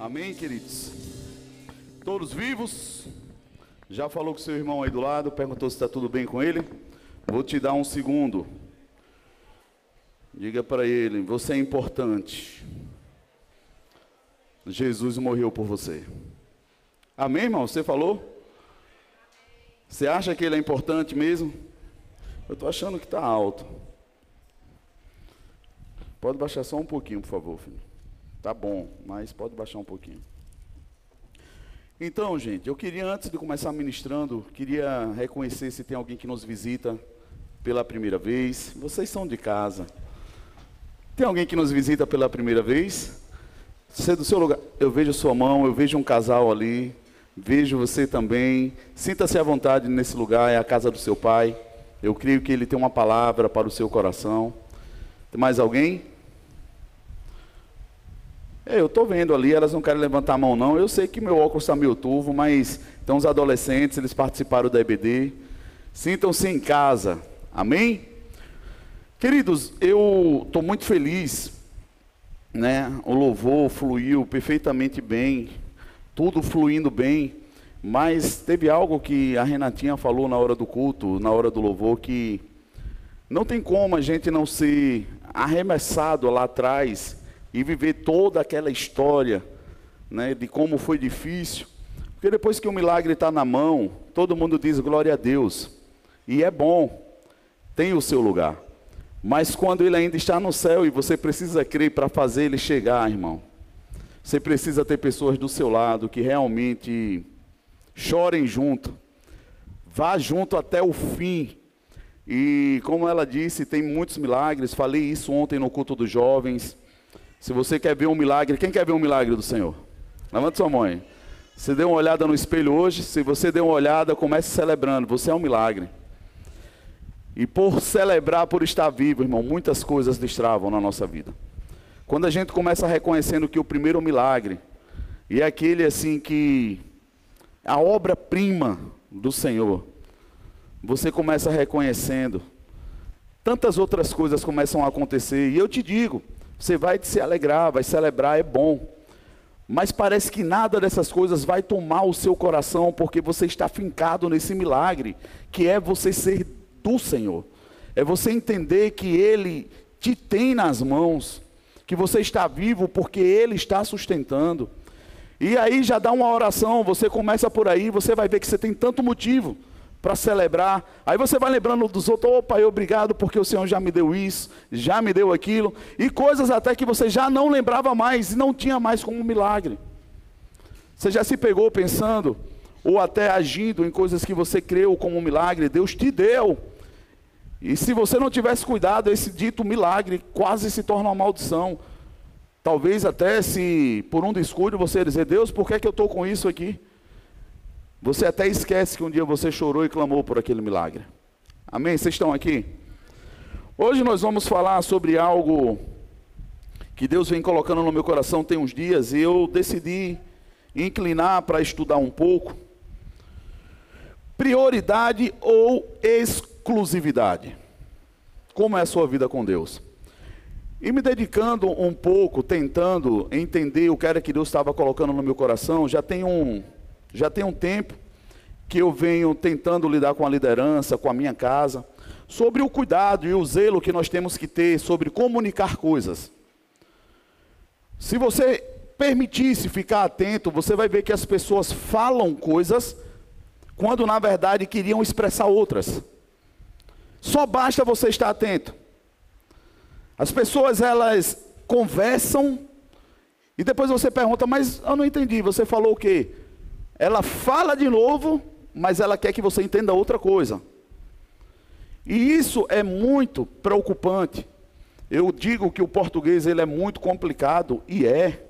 Amém, queridos? Todos vivos? Já falou com seu irmão aí do lado, perguntou se está tudo bem com ele? Vou te dar um segundo. Diga para ele: você é importante. Jesus morreu por você. Amém, irmão? Você falou? Você acha que ele é importante mesmo? Eu estou achando que está alto. Pode baixar só um pouquinho, por favor, filho. Tá bom, mas pode baixar um pouquinho. Então, gente, eu queria, antes de começar ministrando, queria reconhecer se tem alguém que nos visita pela primeira vez. Vocês são de casa. Tem alguém que nos visita pela primeira vez? Você do seu lugar, eu vejo sua mão, eu vejo um casal ali, vejo você também. Sinta-se à vontade nesse lugar, é a casa do seu pai. Eu creio que ele tem uma palavra para o seu coração. Tem mais alguém? É, eu estou vendo ali, elas não querem levantar a mão não. Eu sei que meu óculos está meio turvo, mas estão os adolescentes, eles participaram da EBD. Sintam-se em casa. Amém? Queridos, eu estou muito feliz, né? O louvor fluiu perfeitamente bem, tudo fluindo bem, mas teve algo que a Renatinha falou na hora do culto, na hora do louvor, que não tem como a gente não ser arremessado lá atrás e viver toda aquela história né, de como foi difícil. Porque depois que o milagre está na mão, todo mundo diz glória a Deus. E é bom, tem o seu lugar. Mas quando ele ainda está no céu e você precisa crer para fazer ele chegar, irmão, você precisa ter pessoas do seu lado que realmente chorem junto, vá junto até o fim. E como ela disse, tem muitos milagres. Falei isso ontem no culto dos jovens. Se você quer ver um milagre, quem quer ver um milagre do Senhor? Levanta sua mão. Você deu uma olhada no espelho hoje, se você deu uma olhada, comece celebrando, você é um milagre. E por celebrar, por estar vivo, irmão, muitas coisas destravam na nossa vida. Quando a gente começa reconhecendo que o primeiro milagre, e é aquele assim que a obra-prima do Senhor, você começa reconhecendo, tantas outras coisas começam a acontecer, e eu te digo, você vai se alegrar, vai celebrar, é bom. Mas parece que nada dessas coisas vai tomar o seu coração, porque você está fincado nesse milagre, que é você ser do Senhor. É você entender que Ele te tem nas mãos, que você está vivo porque Ele está sustentando. E aí já dá uma oração, você começa por aí, você vai ver que você tem tanto motivo para celebrar. Aí você vai lembrando dos outros, opa, eu obrigado porque o Senhor já me deu isso, já me deu aquilo, e coisas até que você já não lembrava mais e não tinha mais como um milagre. Você já se pegou pensando ou até agindo em coisas que você creu como um milagre, Deus te deu. E se você não tivesse cuidado, esse dito milagre quase se torna uma maldição. Talvez até se por um descuido você dizer, Deus, por que, é que eu estou com isso aqui? Você até esquece que um dia você chorou e clamou por aquele milagre. Amém? Vocês estão aqui? Hoje nós vamos falar sobre algo que Deus vem colocando no meu coração tem uns dias e eu decidi inclinar para estudar um pouco. Prioridade ou exclusividade? Como é a sua vida com Deus? E me dedicando um pouco, tentando entender o que era que Deus estava colocando no meu coração, já tem um, já tem um tempo que eu venho tentando lidar com a liderança, com a minha casa, sobre o cuidado e o zelo que nós temos que ter sobre comunicar coisas. Se você permitisse ficar atento, você vai ver que as pessoas falam coisas quando na verdade queriam expressar outras. Só basta você estar atento. As pessoas elas conversam e depois você pergunta, mas eu não entendi, você falou o quê? Ela fala de novo, mas ela quer que você entenda outra coisa. E isso é muito preocupante. Eu digo que o português ele é muito complicado e é.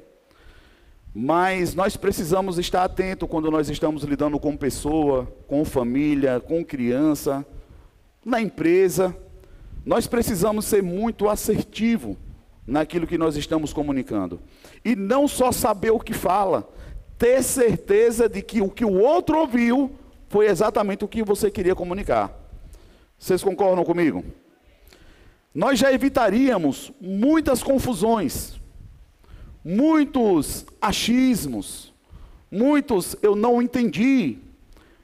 Mas nós precisamos estar atento quando nós estamos lidando com pessoa, com família, com criança, na empresa. Nós precisamos ser muito assertivo naquilo que nós estamos comunicando. E não só saber o que fala, ter certeza de que o que o outro ouviu foi exatamente o que você queria comunicar. Vocês concordam comigo? Nós já evitaríamos muitas confusões, muitos achismos, muitos eu não entendi.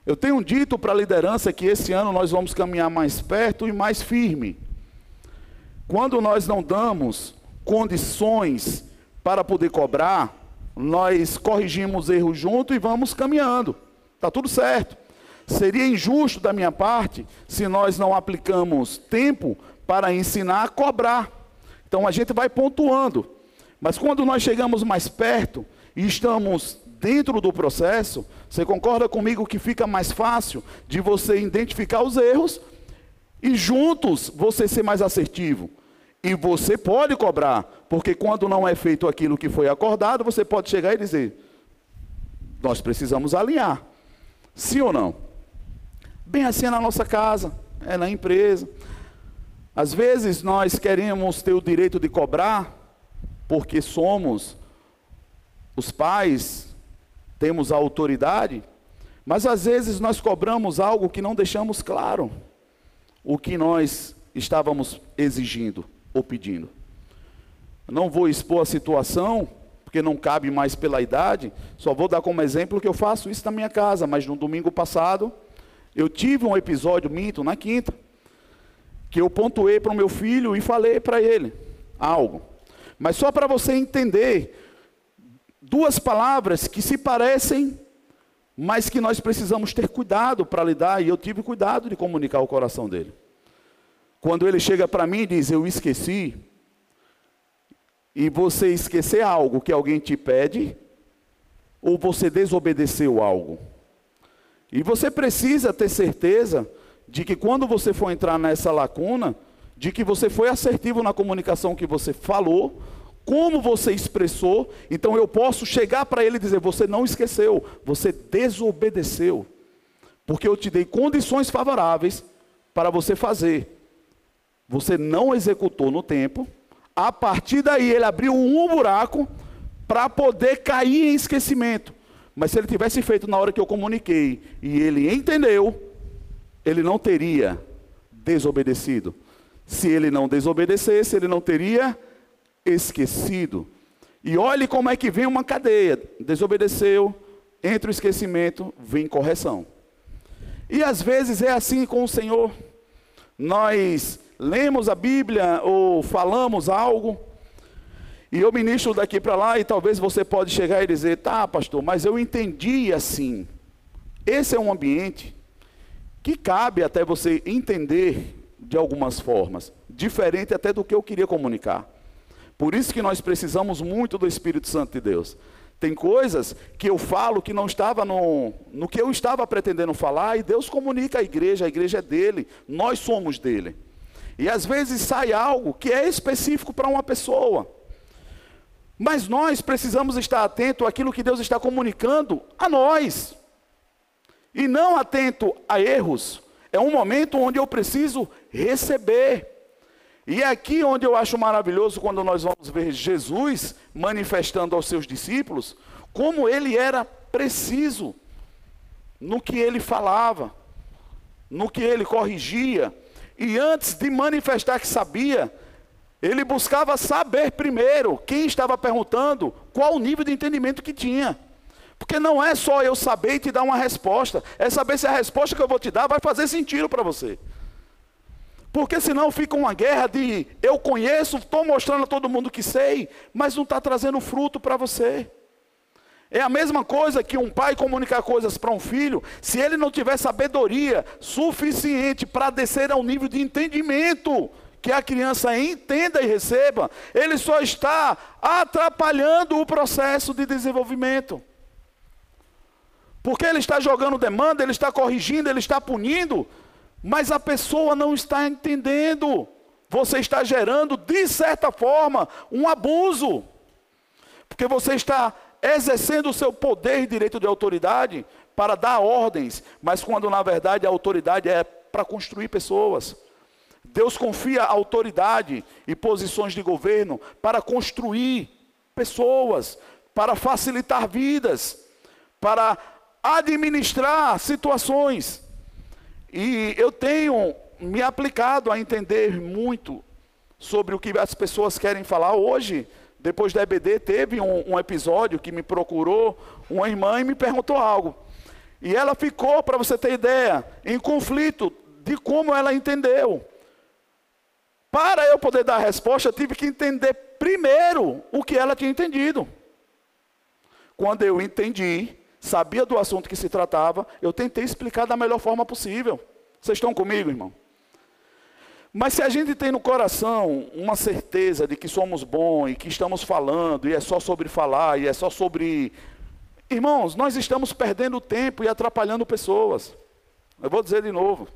Eu tenho dito para a liderança que esse ano nós vamos caminhar mais perto e mais firme. Quando nós não damos condições para poder cobrar, nós corrigimos erros junto e vamos caminhando. Está tudo certo. Seria injusto da minha parte se nós não aplicamos tempo para ensinar a cobrar. Então a gente vai pontuando. Mas quando nós chegamos mais perto e estamos dentro do processo, você concorda comigo que fica mais fácil de você identificar os erros e juntos você ser mais assertivo. E você pode cobrar, porque quando não é feito aquilo que foi acordado, você pode chegar e dizer: nós precisamos alinhar. Sim ou não? Bem assim é na nossa casa, é na empresa. Às vezes nós queremos ter o direito de cobrar, porque somos os pais, temos a autoridade, mas às vezes nós cobramos algo que não deixamos claro o que nós estávamos exigindo ou pedindo. Não vou expor a situação, porque não cabe mais pela idade, só vou dar como exemplo que eu faço isso na minha casa, mas no domingo passado eu tive um episódio minto na quinta, que eu pontuei para o meu filho e falei para ele algo. Mas só para você entender duas palavras que se parecem, mas que nós precisamos ter cuidado para lidar, e eu tive cuidado de comunicar o coração dele. Quando ele chega para mim e diz: Eu esqueci, e você esquecer algo que alguém te pede, ou você desobedeceu algo. E você precisa ter certeza de que quando você for entrar nessa lacuna, de que você foi assertivo na comunicação que você falou, como você expressou, então eu posso chegar para ele e dizer: você não esqueceu, você desobedeceu, porque eu te dei condições favoráveis para você fazer. Você não executou no tempo, a partir daí ele abriu um buraco para poder cair em esquecimento. Mas se ele tivesse feito na hora que eu comuniquei e ele entendeu, ele não teria desobedecido. Se ele não desobedecesse, ele não teria esquecido. E olhe como é que vem uma cadeia: desobedeceu, entre o esquecimento, vem correção. E às vezes é assim com o Senhor. Nós lemos a Bíblia ou falamos algo, e eu ministro daqui para lá, e talvez você pode chegar e dizer, tá, pastor, mas eu entendi assim. Esse é um ambiente que cabe até você entender de algumas formas, diferente até do que eu queria comunicar. Por isso que nós precisamos muito do Espírito Santo de Deus. Tem coisas que eu falo que não estava no, no que eu estava pretendendo falar, e Deus comunica à igreja, a igreja é dele, nós somos dele. E às vezes sai algo que é específico para uma pessoa. Mas nós precisamos estar atento àquilo que Deus está comunicando a nós. E não atento a erros. É um momento onde eu preciso receber. E é aqui onde eu acho maravilhoso quando nós vamos ver Jesus manifestando aos seus discípulos como ele era preciso no que ele falava, no que ele corrigia. E antes de manifestar que sabia, ele buscava saber primeiro quem estava perguntando, qual o nível de entendimento que tinha. Porque não é só eu saber e te dar uma resposta, é saber se a resposta que eu vou te dar vai fazer sentido para você. Porque senão fica uma guerra de eu conheço, estou mostrando a todo mundo que sei, mas não está trazendo fruto para você. É a mesma coisa que um pai comunicar coisas para um filho, se ele não tiver sabedoria suficiente para descer ao nível de entendimento que a criança entenda e receba, ele só está atrapalhando o processo de desenvolvimento. Porque ele está jogando demanda, ele está corrigindo, ele está punindo, mas a pessoa não está entendendo. Você está gerando, de certa forma, um abuso. Porque você está exercendo o seu poder e direito de autoridade para dar ordens, mas quando na verdade a autoridade é para construir pessoas. Deus confia autoridade e posições de governo para construir pessoas, para facilitar vidas, para administrar situações. E eu tenho me aplicado a entender muito sobre o que as pessoas querem falar hoje. Depois da EBD, teve um, um episódio que me procurou uma irmã e me perguntou algo. E ela ficou, para você ter ideia, em conflito de como ela entendeu. Para eu poder dar a resposta, eu tive que entender primeiro o que ela tinha entendido. Quando eu entendi, sabia do assunto que se tratava, eu tentei explicar da melhor forma possível. Vocês estão comigo, irmão? Mas se a gente tem no coração uma certeza de que somos bons e que estamos falando, e é só sobre falar, e é só sobre. Irmãos, nós estamos perdendo tempo e atrapalhando pessoas. Eu vou dizer de novo.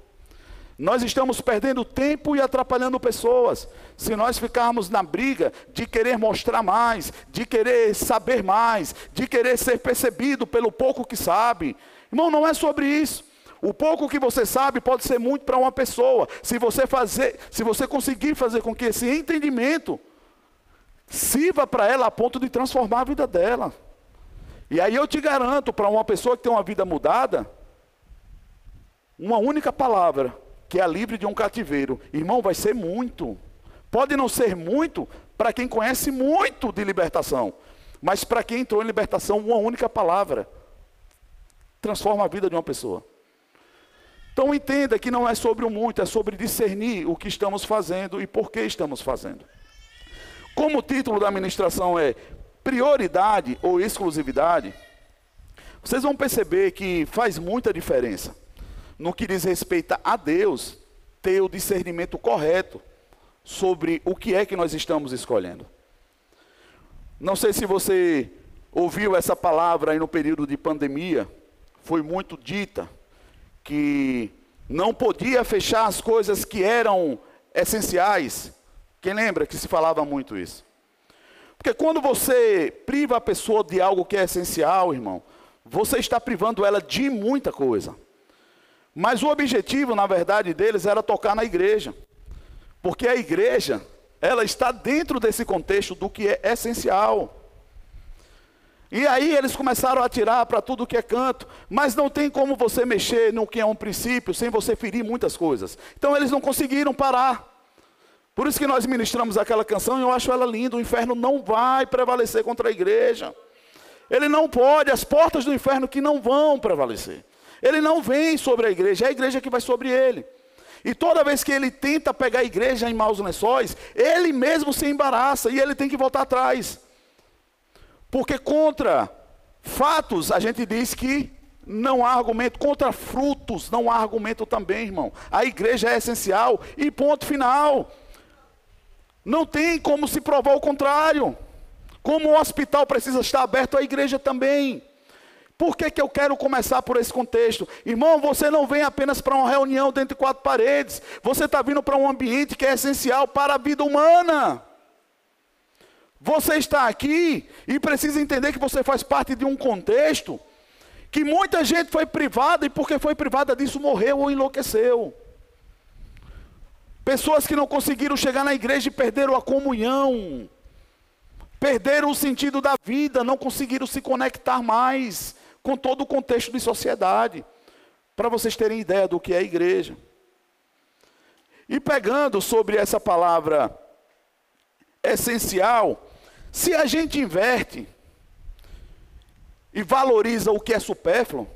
Nós estamos perdendo tempo e atrapalhando pessoas. Se nós ficarmos na briga de querer mostrar mais, de querer saber mais, de querer ser percebido pelo pouco que sabe. Irmão, não é sobre isso. O pouco que você sabe pode ser muito para uma pessoa. Se você fazer, se você conseguir fazer com que esse entendimento sirva para ela a ponto de transformar a vida dela. E aí eu te garanto, para uma pessoa que tem uma vida mudada, uma única palavra que é livre de um cativeiro. Irmão, vai ser muito. Pode não ser muito para quem conhece muito de libertação, mas para quem entrou em libertação, uma única palavra transforma a vida de uma pessoa. Então entenda que não é sobre o muito, é sobre discernir o que estamos fazendo e por que estamos fazendo. Como o título da ministração é prioridade ou exclusividade, vocês vão perceber que faz muita diferença no que diz respeito a Deus, ter o discernimento correto sobre o que é que nós estamos escolhendo. Não sei se você ouviu essa palavra aí no período de pandemia, foi muito dita, que não podia fechar as coisas que eram essenciais. Quem lembra que se falava muito isso? Porque quando você priva a pessoa de algo que é essencial, irmão, você está privando ela de muita coisa. Mas o objetivo, na verdade, deles era tocar na igreja. Porque a igreja, ela está dentro desse contexto do que é essencial. E aí eles começaram a atirar para tudo que é canto, mas não tem como você mexer no que é um princípio sem você ferir muitas coisas. Então eles não conseguiram parar. Por isso que nós ministramos aquela canção e eu acho ela linda. O inferno não vai prevalecer contra a igreja. Ele não pode, as portas do inferno que não vão prevalecer. Ele não vem sobre a igreja, é a igreja que vai sobre ele. E toda vez que ele tenta pegar a igreja em maus lençóis, ele mesmo se embaraça e ele tem que voltar atrás. Porque contra fatos, a gente diz que não há argumento. Contra frutos, não há argumento também, irmão. A igreja é essencial e ponto final. Não tem como se provar o contrário. Como o hospital precisa estar aberto, a igreja também. Por que, que eu quero começar por esse contexto? Irmão, você não vem apenas para uma reunião dentro de quatro paredes. Você está vindo para um ambiente que é essencial para a vida humana. Você está aqui e precisa entender que você faz parte de um contexto que muita gente foi privada e porque foi privada disso morreu ou enlouqueceu. Pessoas que não conseguiram chegar na igreja e perderam a comunhão, perderam o sentido da vida, não conseguiram se conectar mais com todo o contexto de sociedade, para vocês terem ideia do que é igreja. E pegando sobre essa palavra essencial, se a gente inverte e valoriza o que é supérfluo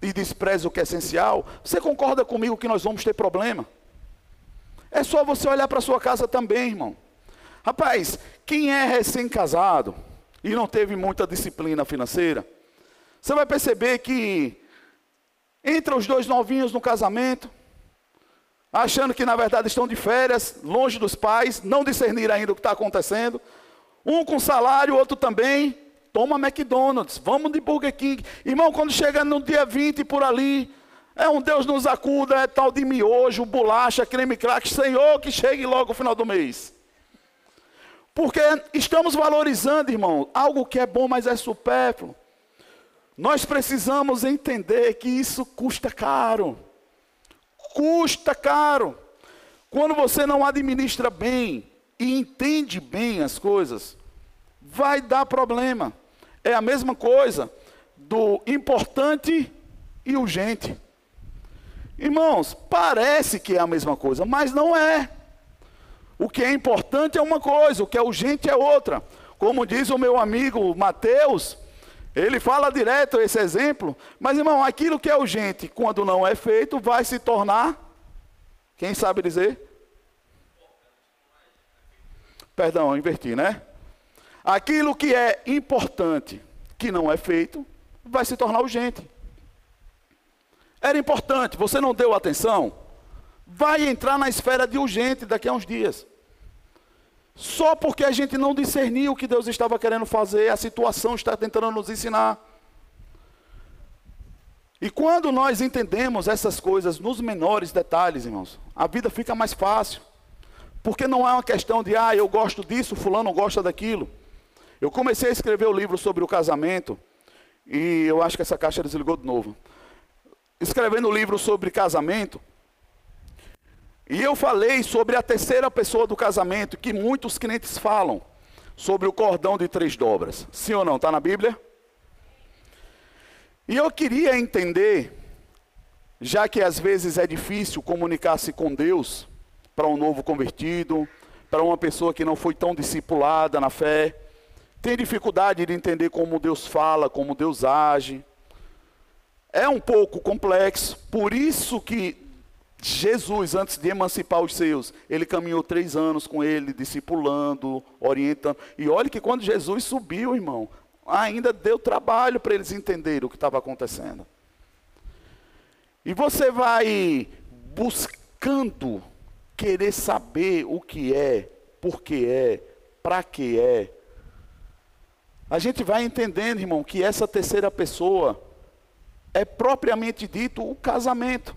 e despreza o que é essencial, você concorda comigo que nós vamos ter problema? É só você olhar para sua casa também, irmão. Rapaz, quem é recém-casado e não teve muita disciplina financeira, você vai perceber que entra os dois novinhos no casamento, achando que na verdade estão de férias, longe dos pais, não discernir ainda o que está acontecendo. Um com salário, outro também. Toma McDonald's, vamos de Burger King. Irmão, quando chega no dia 20 por ali, é um Deus nos acuda, é tal de miojo, bolacha, creme crack. Senhor, que chegue logo o final do mês. Porque estamos valorizando, irmão, algo que é bom, mas é supérfluo. Nós precisamos entender que isso custa caro. Custa caro. Quando você não administra bem entende bem as coisas, vai dar problema. É a mesma coisa do importante e urgente. Irmãos, parece que é a mesma coisa, mas não é. O que é importante é uma coisa, o que é urgente é outra. Como diz o meu amigo Mateus, ele fala direto esse exemplo, mas irmão, aquilo que é urgente, quando não é feito, vai se tornar, quem sabe dizer? Perdão, inverti, né? Aquilo que é importante, que não é feito, vai se tornar urgente. Era importante, você não deu atenção, vai entrar na esfera de urgente daqui a uns dias. Só porque a gente não discerniu o que Deus estava querendo fazer, a situação está tentando nos ensinar. E quando nós entendemos essas coisas nos menores detalhes, irmãos, a vida fica mais fácil. Porque não é uma questão de, ah, eu gosto disso, fulano gosta daquilo. Eu comecei a escrever o livro sobre o casamento, e eu acho que essa caixa desligou de novo. Escrevendo o livro sobre casamento, e eu falei sobre a terceira pessoa do casamento, que muitos crentes falam, sobre o cordão de três dobras. Sim ou não? Está na Bíblia? E eu queria entender, já que às vezes é difícil comunicar-se com Deus para um novo convertido, para uma pessoa que não foi tão discipulada na fé, tem dificuldade de entender como Deus fala, como Deus age. É um pouco complexo, por isso que Jesus, antes de emancipar os seus, ele caminhou três anos com ele, discipulando, orientando. E olha que quando Jesus subiu, irmão, ainda deu trabalho para eles entenderem o que estava acontecendo. E você vai buscando querer saber o que é, por que é, para que é. A gente vai entendendo, irmão, que essa terceira pessoa é propriamente dito o casamento.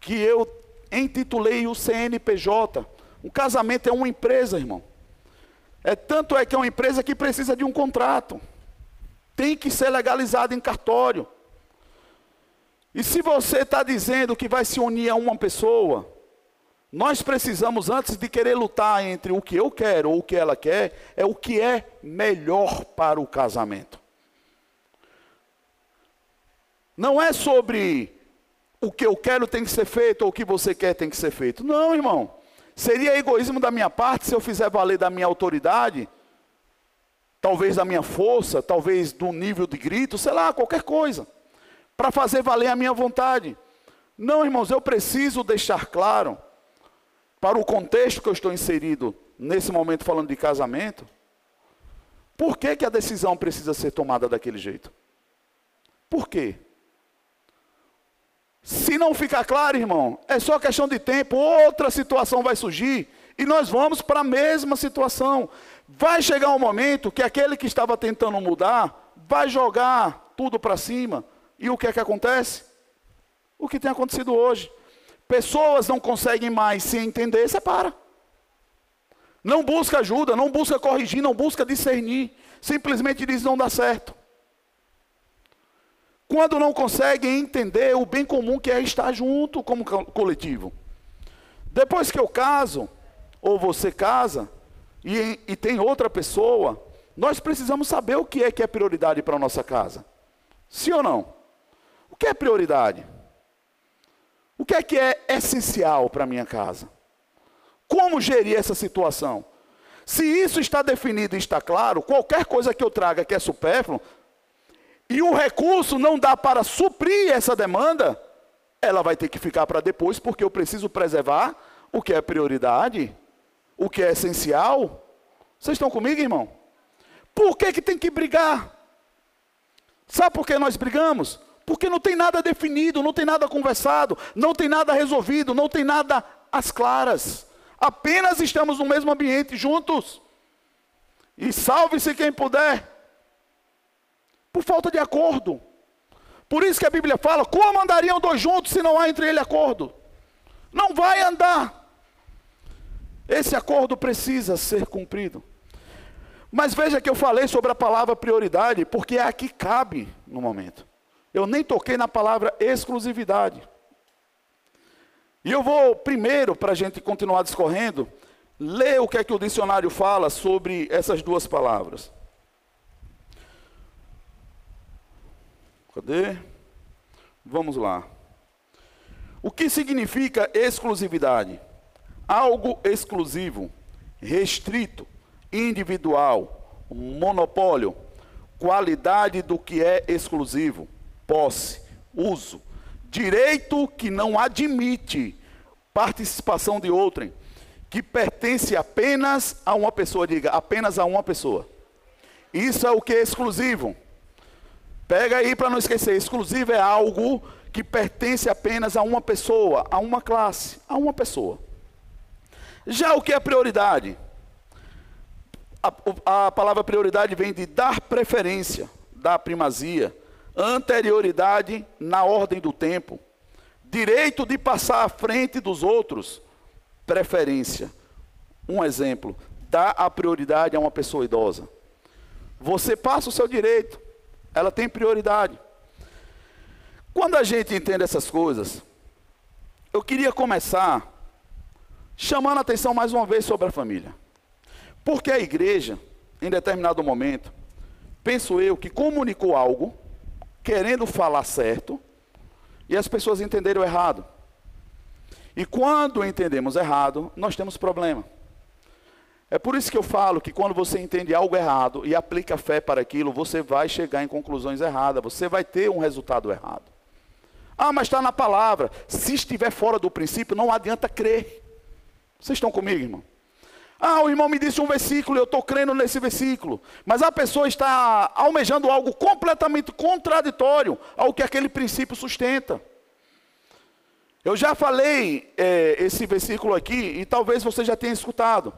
Que eu intitulei o CNPJ. O casamento é uma empresa, irmão. É tanto é que é uma empresa que precisa de um contrato. Tem que ser legalizado em cartório. E se você está dizendo que vai se unir a uma pessoa, nós precisamos, antes de querer lutar entre o que eu quero ou o que ela quer, é o que é melhor para o casamento. Não é sobre o que eu quero tem que ser feito ou o que você quer tem que ser feito. Não, irmão. Seria egoísmo da minha parte se eu fizer valer da minha autoridade, talvez da minha força, talvez do nível de grito, sei lá, qualquer coisa, para fazer valer a minha vontade. Não, irmãos, eu preciso deixar claro, para o contexto que eu estou inserido nesse momento falando de casamento, por que, que a decisão precisa ser tomada daquele jeito? Por quê? Se não ficar claro, irmão, é só questão de tempo, outra situação vai surgir e nós vamos para a mesma situação. Vai chegar um momento que aquele que estava tentando mudar vai jogar tudo para cima. E o que é que acontece? O que tem acontecido hoje. Pessoas não conseguem mais se entender, separa. Não busca ajuda, não busca corrigir, não busca discernir. Simplesmente diz não dá certo. Quando não conseguem entender o bem comum que é estar junto como coletivo. Depois que eu caso, ou você casa, e, e tem outra pessoa, nós precisamos saber o que é que é prioridade para a nossa casa. Sim ou não? O que é prioridade? O que é que é essencial para a minha casa? Como gerir essa situação? Se isso está definido e está claro, qualquer coisa que eu traga que é supérfluo, e o recurso não dá para suprir essa demanda, ela vai ter que ficar para depois, porque eu preciso preservar o que é prioridade, o que é essencial. Vocês estão comigo, irmão? Por que, que tem que brigar? Sabe por que nós brigamos? Porque não tem nada definido, não tem nada conversado, não tem nada resolvido, não tem nada às claras. Apenas estamos no mesmo ambiente juntos. E salve-se quem puder por falta de acordo. Por isso que a Bíblia fala: como andariam dois juntos se não há entre eles acordo? Não vai andar. Esse acordo precisa ser cumprido. Mas veja que eu falei sobre a palavra prioridade, porque é aqui cabe no momento. Eu nem toquei na palavra exclusividade. E eu vou primeiro, para a gente continuar discorrendo, ler o que é que o dicionário fala sobre essas duas palavras. Cadê? Vamos lá. O que significa exclusividade? Algo exclusivo, restrito, individual, monopólio, qualidade do que é exclusivo, posse, uso, direito que não admite participação de outrem, que pertence apenas a uma pessoa, diga, apenas a uma pessoa. Isso é o que é exclusivo. Pega aí para não esquecer, exclusivo é algo que pertence apenas a uma pessoa, a uma classe, a uma pessoa. Já o que é prioridade? A, a palavra prioridade vem de dar preferência, dar primazia, anterioridade na ordem do tempo, direito de passar à frente dos outros, preferência. Um exemplo, dar a prioridade a uma pessoa idosa. Você passa o seu direito, ela tem prioridade. Quando a gente entende essas coisas, eu queria começar chamando a atenção mais uma vez sobre a família. Porque a igreja, em determinado momento, penso eu que comunicou algo, querendo falar certo, e as pessoas entenderam errado. E quando entendemos errado, nós temos problema. É por isso que eu falo que quando você entende algo errado e aplica fé para aquilo, você vai chegar em conclusões erradas, você vai ter um resultado errado. Ah, mas está na palavra. Se estiver fora do princípio, não adianta crer. Vocês estão comigo, irmão? Ah, o irmão me disse um versículo, eu estou crendo nesse versículo. Mas a pessoa está almejando algo completamente contraditório ao que aquele princípio sustenta. Eu já falei é, esse versículo aqui e talvez você já tenha escutado.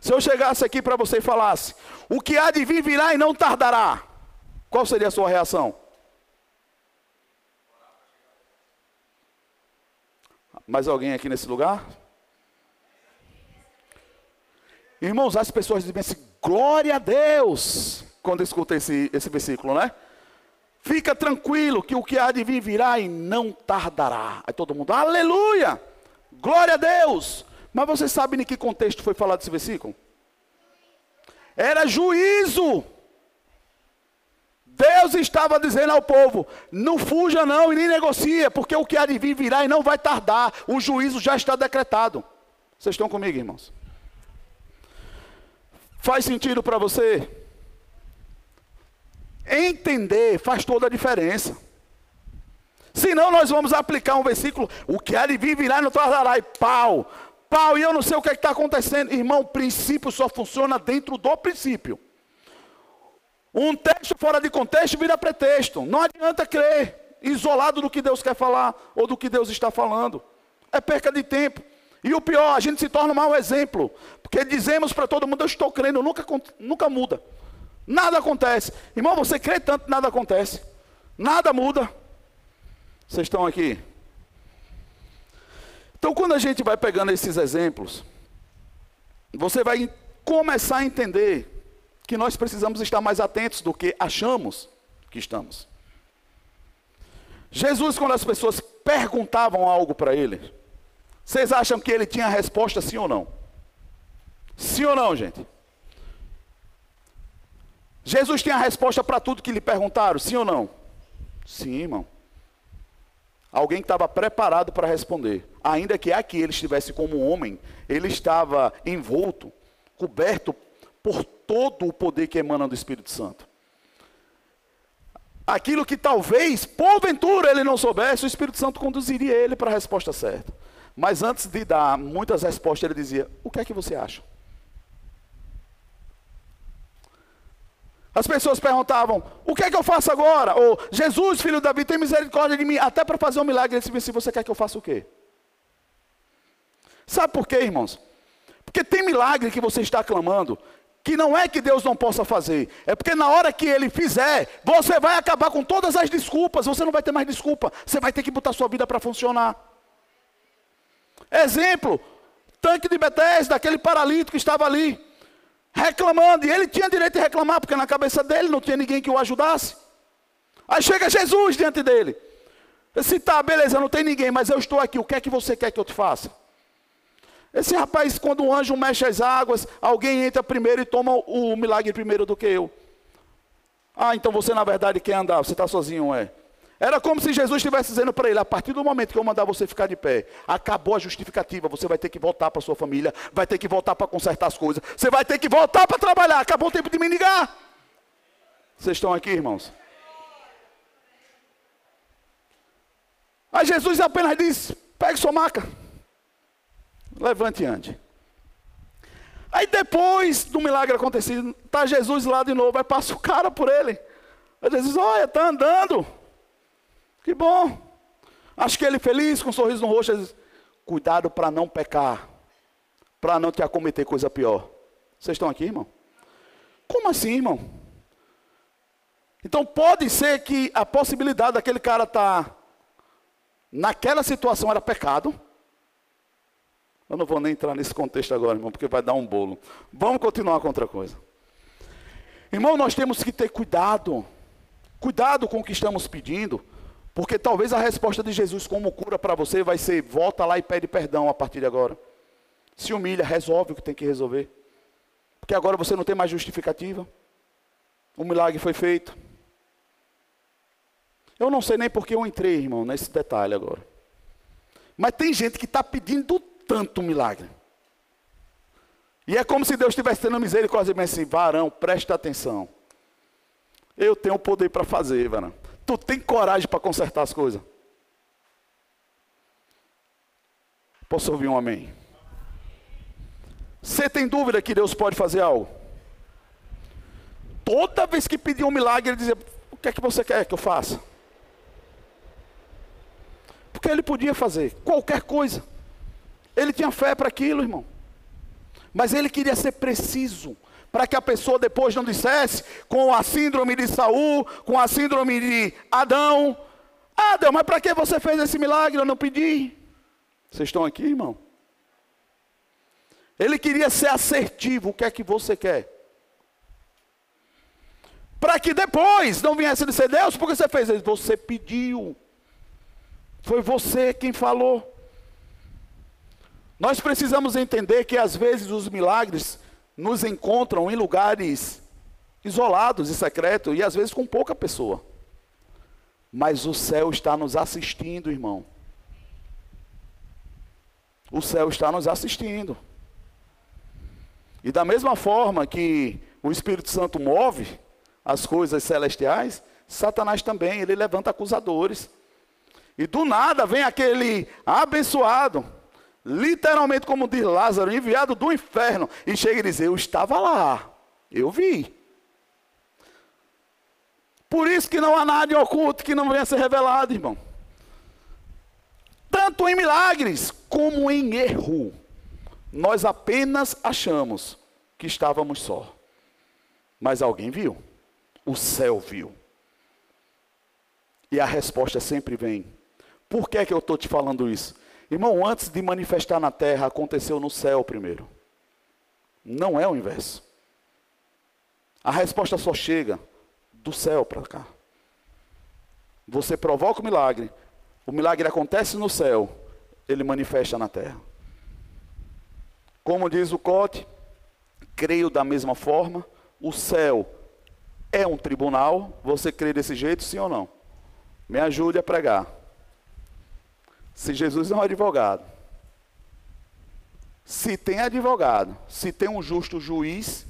Se eu chegasse aqui para você e falasse, o que há de vir virá e não tardará, qual seria a sua reação? Mais alguém aqui nesse lugar? Irmãos, as pessoas dizem assim, glória a Deus, quando escutam esse, esse versículo, né? Fica tranquilo que o que há de vir virá e não tardará. Aí todo mundo, aleluia, glória a Deus. Mas você sabe em que contexto foi falado esse versículo? Era juízo. Deus estava dizendo ao povo: não fuja não e nem negocia, porque o que há de vir virá e não vai tardar. O juízo já está decretado. Vocês estão comigo, irmãos? Faz sentido para você? Entender faz toda a diferença. Senão nós vamos aplicar um versículo, o que há de vir virá e não tardará, e pau pau e eu não sei o que é está acontecendo. Irmão, princípio só funciona dentro do princípio. Um texto fora de contexto vira pretexto. Não adianta crer isolado do que Deus quer falar ou do que Deus está falando. É perca de tempo. E o pior, a gente se torna um mau exemplo. Porque dizemos para todo mundo, eu estou crendo, nunca, nunca muda. Nada acontece. Irmão, você crê tanto, nada acontece. Nada muda. Vocês estão aqui? Então, quando a gente vai pegando esses exemplos, você vai começar a entender que nós precisamos estar mais atentos do que achamos que estamos. Jesus, quando as pessoas perguntavam algo para ele, vocês acham que ele tinha a resposta sim ou não? Sim ou não, gente? Jesus tinha a resposta para tudo que lhe perguntaram, sim ou não? Sim, irmão. Alguém que estava preparado para responder. Ainda que aqui ele estivesse como homem, ele estava envolto, coberto por todo o poder que emana do Espírito Santo. Aquilo que talvez, porventura, ele não soubesse, o Espírito Santo conduziria ele para a resposta certa. Mas antes de dar muitas respostas, ele dizia: O que é que você acha? As pessoas perguntavam: O que é que eu faço agora? Ou Jesus, filho de Davi, tem misericórdia de mim, até para fazer um milagre. Ele disse: assim, Você quer que eu faça o quê? Sabe por quê, irmãos? Porque tem milagre que você está clamando, que não é que Deus não possa fazer, é porque na hora que Ele fizer, você vai acabar com todas as desculpas, você não vai ter mais desculpa, você vai ter que botar sua vida para funcionar. Exemplo, tanque de Betesda, aquele paralítico que estava ali reclamando, e ele tinha direito de reclamar, porque na cabeça dele não tinha ninguém que o ajudasse. Aí chega Jesus diante dele. Disse, tá, beleza, não tem ninguém, mas eu estou aqui, o que é que você quer que eu te faça? Esse rapaz, quando o anjo mexe as águas, alguém entra primeiro e toma o milagre primeiro do que eu. Ah, então você na verdade quer andar, você está sozinho, é. Era como se Jesus estivesse dizendo para ele: a partir do momento que eu mandar você ficar de pé, acabou a justificativa. Você vai ter que voltar para sua família, vai ter que voltar para consertar as coisas, você vai ter que voltar para trabalhar. Acabou o tempo de me ligar. Vocês estão aqui, irmãos? Aí Jesus apenas diz: pegue sua maca, levante e ande. Aí depois do milagre acontecido, está Jesus lá de novo, aí passa o cara por ele. Aí Jesus, olha, está andando. Que bom. Acho que ele feliz, com um sorriso no rosto, diz, cuidado para não pecar, para não te acometer coisa pior. Vocês estão aqui, irmão? Como assim, irmão? Então pode ser que a possibilidade daquele cara estar tá, naquela situação era pecado. Eu não vou nem entrar nesse contexto agora, irmão, porque vai dar um bolo. Vamos continuar com outra coisa. Irmão, nós temos que ter cuidado. Cuidado com o que estamos pedindo. Porque talvez a resposta de Jesus como cura para você vai ser: volta lá e pede perdão a partir de agora. Se humilha, resolve o que tem que resolver. Porque agora você não tem mais justificativa. O milagre foi feito. Eu não sei nem porque eu entrei, irmão, nesse detalhe agora. Mas tem gente que está pedindo tanto milagre. E é como se Deus estivesse tendo misericórdia e assim, varão, presta atenção. Eu tenho poder para fazer, varão. Tu tem coragem para consertar as coisas? Posso ouvir um amém? Você tem dúvida que Deus pode fazer algo? Toda vez que pedia um milagre, ele dizia: O que é que você quer que eu faça? Porque ele podia fazer qualquer coisa. Ele tinha fé para aquilo, irmão. Mas ele queria ser preciso para que a pessoa depois não dissesse com a síndrome de Saul, com a síndrome de Adão. Ah, Deus, mas para que você fez esse milagre? Eu não pedi. Vocês estão aqui, irmão? Ele queria ser assertivo. O que é que você quer? Para que depois não viesse dizer, Deus, por que você fez isso? Você pediu. Foi você quem falou. Nós precisamos entender que às vezes os milagres nos encontram em lugares isolados e secretos e às vezes com pouca pessoa. Mas o céu está nos assistindo, irmão. O céu está nos assistindo. E da mesma forma que o Espírito Santo move as coisas celestiais, Satanás também, ele levanta acusadores. E do nada vem aquele abençoado literalmente, como diz Lázaro, enviado do inferno, e chega e diz: Eu estava lá, eu vi. Por isso que não há nada oculto que não venha a ser revelado, irmão. Tanto em milagres como em erro, nós apenas achamos que estávamos só. Mas alguém viu, o céu viu. E a resposta sempre vem. Por que, é que eu estou te falando isso? Irmão, antes de manifestar na terra, aconteceu no céu primeiro. Não é o inverso. A resposta só chega do céu para cá. Você provoca o milagre, o milagre acontece no céu, ele manifesta na terra. Como diz o Cote, creio da mesma forma, o céu é um tribunal, você crê desse jeito, sim ou não? Me ajude a pregar. Se Jesus é um advogado, se tem advogado, se tem um justo juiz,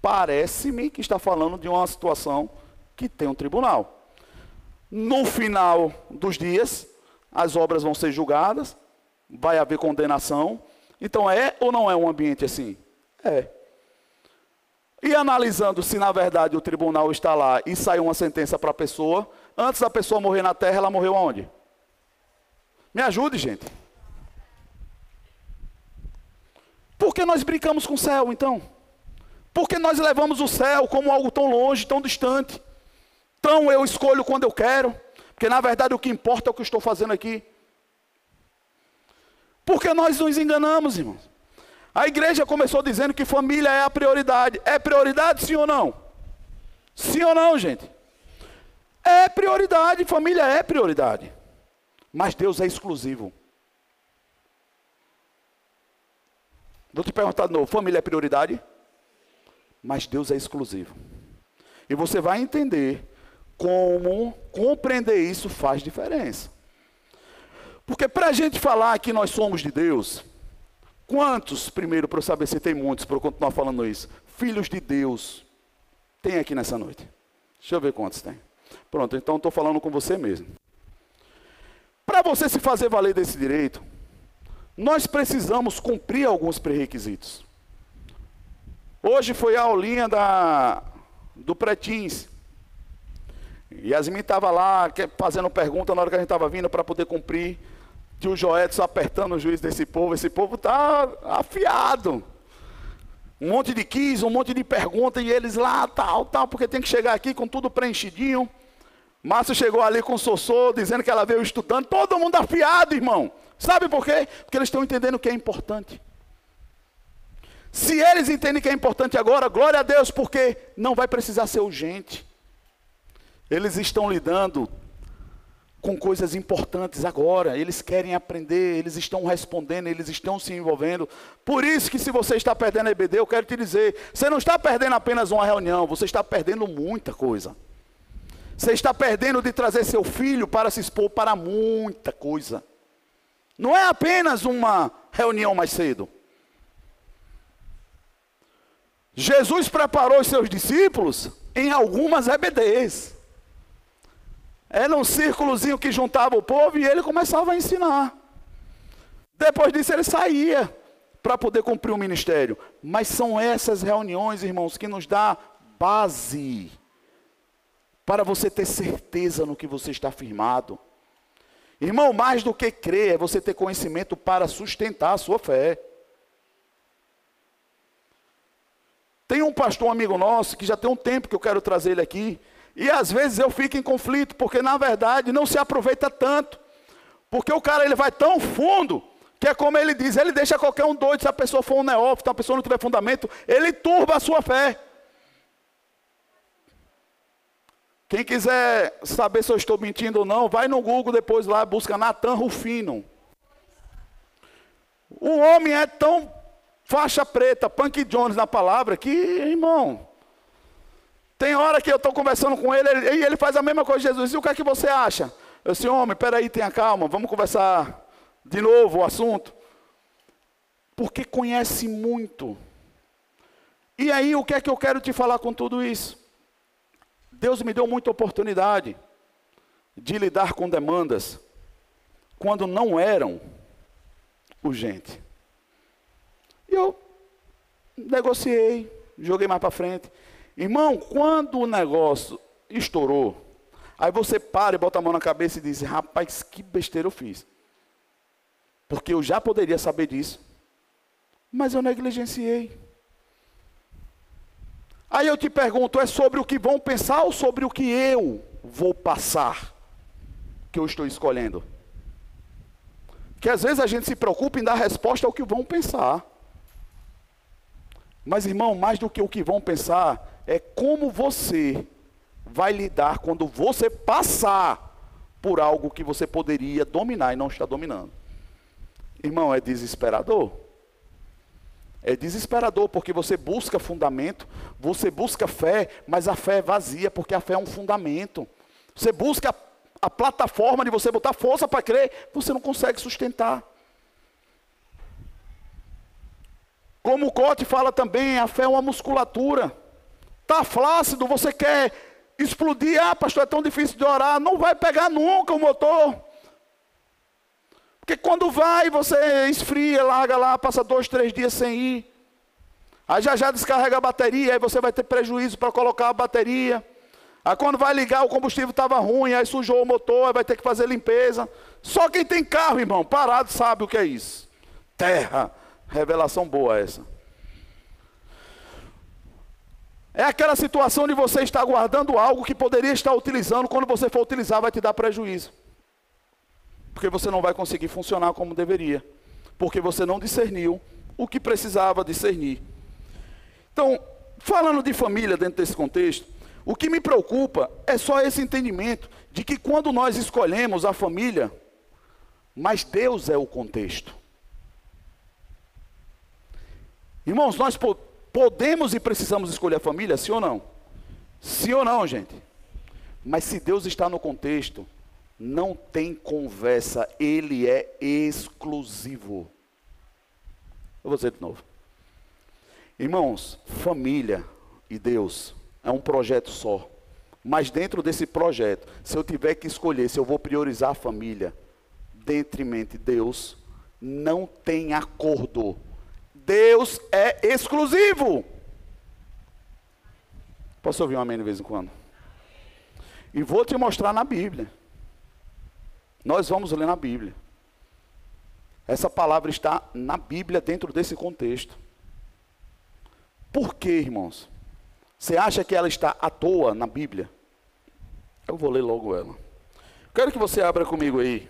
parece-me que está falando de uma situação que tem um tribunal. No final dos dias, as obras vão ser julgadas, vai haver condenação. Então é ou não é um ambiente assim? É. E analisando se na verdade o tribunal está lá e saiu uma sentença para a pessoa, antes da pessoa morrer na terra, ela morreu aonde? Me ajude, gente. Por que nós brincamos com o céu, então? Por que nós levamos o céu como algo tão longe, tão distante? Tão eu escolho quando eu quero? Porque na verdade o que importa é o que eu estou fazendo aqui. Porque nós nos enganamos, irmãos. A igreja começou dizendo que família é a prioridade. É prioridade, sim ou não? Sim ou não, gente? É prioridade, família é prioridade. Mas Deus é exclusivo. Vou te perguntar de novo: família é prioridade? Mas Deus é exclusivo. E você vai entender como compreender isso faz diferença. Porque para a gente falar que nós somos de Deus, quantos, primeiro, para eu saber se tem muitos, para eu continuar falando isso, filhos de Deus, tem aqui nessa noite? Deixa eu ver quantos tem. Pronto, então estou falando com você mesmo. Para você se fazer valer desse direito, nós precisamos cumprir alguns pré-requisitos. Hoje foi a aulinha da, do Pretins. Yasmin estava lá fazendo pergunta na hora que a gente estava vindo para poder cumprir. Tio Joedson apertando o juiz desse povo. Esse povo está afiado. Um monte de quis, um monte de pergunta, e eles lá, tal, tal, porque tem que chegar aqui com tudo preenchidinho. Márcio chegou ali com o Sossô, dizendo que ela veio estudando. Todo mundo afiado, irmão. Sabe por quê? Porque eles estão entendendo o que é importante. Se eles entendem que é importante agora, glória a Deus, porque não vai precisar ser urgente. Eles estão lidando com coisas importantes agora, eles querem aprender, eles estão respondendo, eles estão se envolvendo. Por isso que se você está perdendo a EBD, eu quero te dizer, você não está perdendo apenas uma reunião, você está perdendo muita coisa. Você está perdendo de trazer seu filho para se expor para muita coisa. Não é apenas uma reunião mais cedo. Jesus preparou os seus discípulos em algumas EBDs. Era um círculozinho que juntava o povo e ele começava a ensinar. Depois disso ele saía para poder cumprir o ministério. Mas são essas reuniões, irmãos, que nos dá base para você ter certeza no que você está firmado. Irmão, mais do que crer, é você ter conhecimento para sustentar a sua fé. Tem um pastor amigo nosso que já tem um tempo que eu quero trazer ele aqui. E às vezes eu fico em conflito, porque na verdade não se aproveita tanto. Porque o cara ele vai tão fundo, que é como ele diz, ele deixa qualquer um doido, se a pessoa for um neófito, a pessoa não tiver fundamento, ele turba a sua fé. Quem quiser saber se eu estou mentindo ou não, vai no Google depois lá, busca Natan Rufino. O homem é tão faixa preta, Punk Jones na palavra, que, irmão, tem hora que eu estou conversando com ele e ele faz a mesma coisa de Jesus. E o que é que você acha? Eu disse, homem, peraí, tenha calma, vamos conversar de novo o assunto. Porque conhece muito. E aí, o que é que eu quero te falar com tudo isso? Deus me deu muita oportunidade de lidar com demandas quando não eram urgentes. E eu negociei, joguei mais para frente. Irmão, quando o negócio estourou, aí você para e bota a mão na cabeça e diz: rapaz, que besteira eu fiz. Porque eu já poderia saber disso, mas eu negligenciei. Aí eu te pergunto: é sobre o que vão pensar ou sobre o que eu vou passar? Que eu estou escolhendo? Que às vezes a gente se preocupa em dar resposta ao que vão pensar. Mas, irmão, mais do que o que vão pensar, é como você vai lidar quando você passar por algo que você poderia dominar e não está dominando. Irmão, é desesperador. É desesperador porque você busca fundamento, você busca fé, mas a fé é vazia porque a fé é um fundamento. Você busca a plataforma de você botar força para crer, você não consegue sustentar. Como o Cote fala também, a fé é uma musculatura. Está flácido, você quer explodir, ah, pastor, é tão difícil de orar. Não vai pegar nunca o motor. Porque quando vai, você esfria, larga lá, passa dois, três dias sem ir. Aí já já descarrega a bateria, aí você vai ter prejuízo para colocar a bateria. Aí quando vai ligar, o combustível estava ruim, aí sujou o motor, aí vai ter que fazer limpeza. Só quem tem carro, irmão, parado, sabe o que é isso. Terra. Revelação boa essa. É aquela situação de você estar guardando algo que poderia estar utilizando, quando você for utilizar, vai te dar prejuízo. Porque você não vai conseguir funcionar como deveria. Porque você não discerniu o que precisava discernir. Então, falando de família dentro desse contexto, o que me preocupa é só esse entendimento de que quando nós escolhemos a família, mas Deus é o contexto. Irmãos, nós Podemos e precisamos escolher a família, sim ou não? Sim ou não, gente? Mas se Deus está no contexto, não tem conversa, ele é exclusivo. Eu vou dizer de novo. Irmãos, família e Deus é um projeto só. Mas dentro desse projeto, se eu tiver que escolher se eu vou priorizar a família, dentrimente Deus, não tem acordo. Deus é exclusivo. Posso ouvir um amém de vez em quando? E vou te mostrar na Bíblia. Nós vamos ler na Bíblia. Essa palavra está na Bíblia dentro desse contexto. Por quê, irmãos? Você acha que ela está à toa na Bíblia? Eu vou ler logo ela. Quero que você abra comigo aí.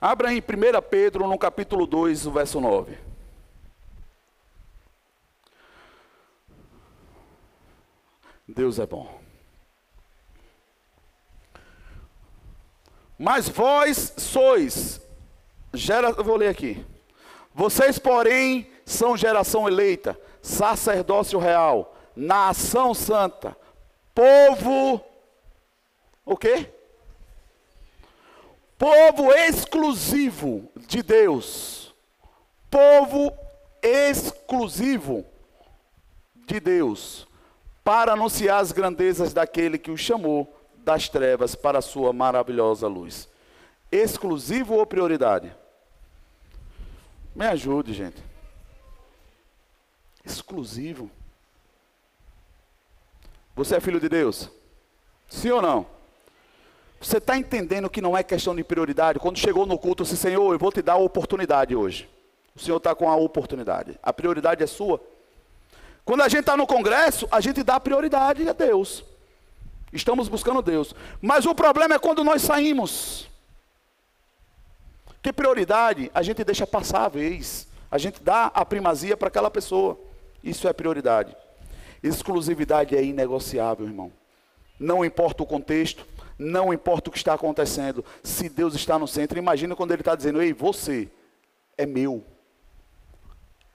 Abra em 1 Pedro, no capítulo 2, o verso 9. Deus é bom. Mas vós sois, gera, vou ler aqui. Vocês, porém, são geração eleita, sacerdócio real, nação santa, povo, o quê? Povo exclusivo de Deus. Povo exclusivo de Deus, para anunciar as grandezas daquele que o chamou das trevas para a sua maravilhosa luz. Exclusivo ou prioridade? Me ajude, gente. Exclusivo. Você é filho de Deus? Sim ou não? Você está entendendo que não é questão de prioridade? Quando chegou no culto, disse, Senhor, eu vou te dar a oportunidade hoje. O Senhor está com a oportunidade. A prioridade é sua. Quando a gente está no congresso, a gente dá prioridade a Deus. Estamos buscando Deus. Mas o problema é quando nós saímos. Que prioridade a gente deixa passar a vez. A gente dá a primazia para aquela pessoa. Isso é prioridade. Exclusividade é inegociável, irmão. Não importa o contexto, não importa o que está acontecendo. Se Deus está no centro, imagina quando Ele está dizendo: Ei, você é meu.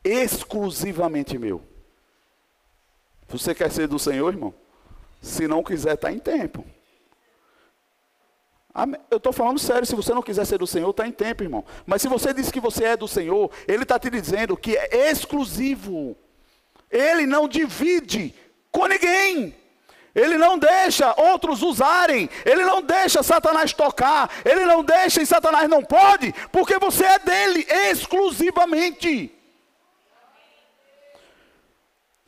Exclusivamente meu. Você quer ser do Senhor, irmão? Se não quiser, está em tempo. Eu estou falando sério, se você não quiser ser do Senhor, está em tempo, irmão. Mas se você diz que você é do Senhor, Ele está te dizendo que é exclusivo. Ele não divide com ninguém. Ele não deixa outros usarem. Ele não deixa Satanás tocar. Ele não deixa e Satanás não pode, porque você é dele exclusivamente.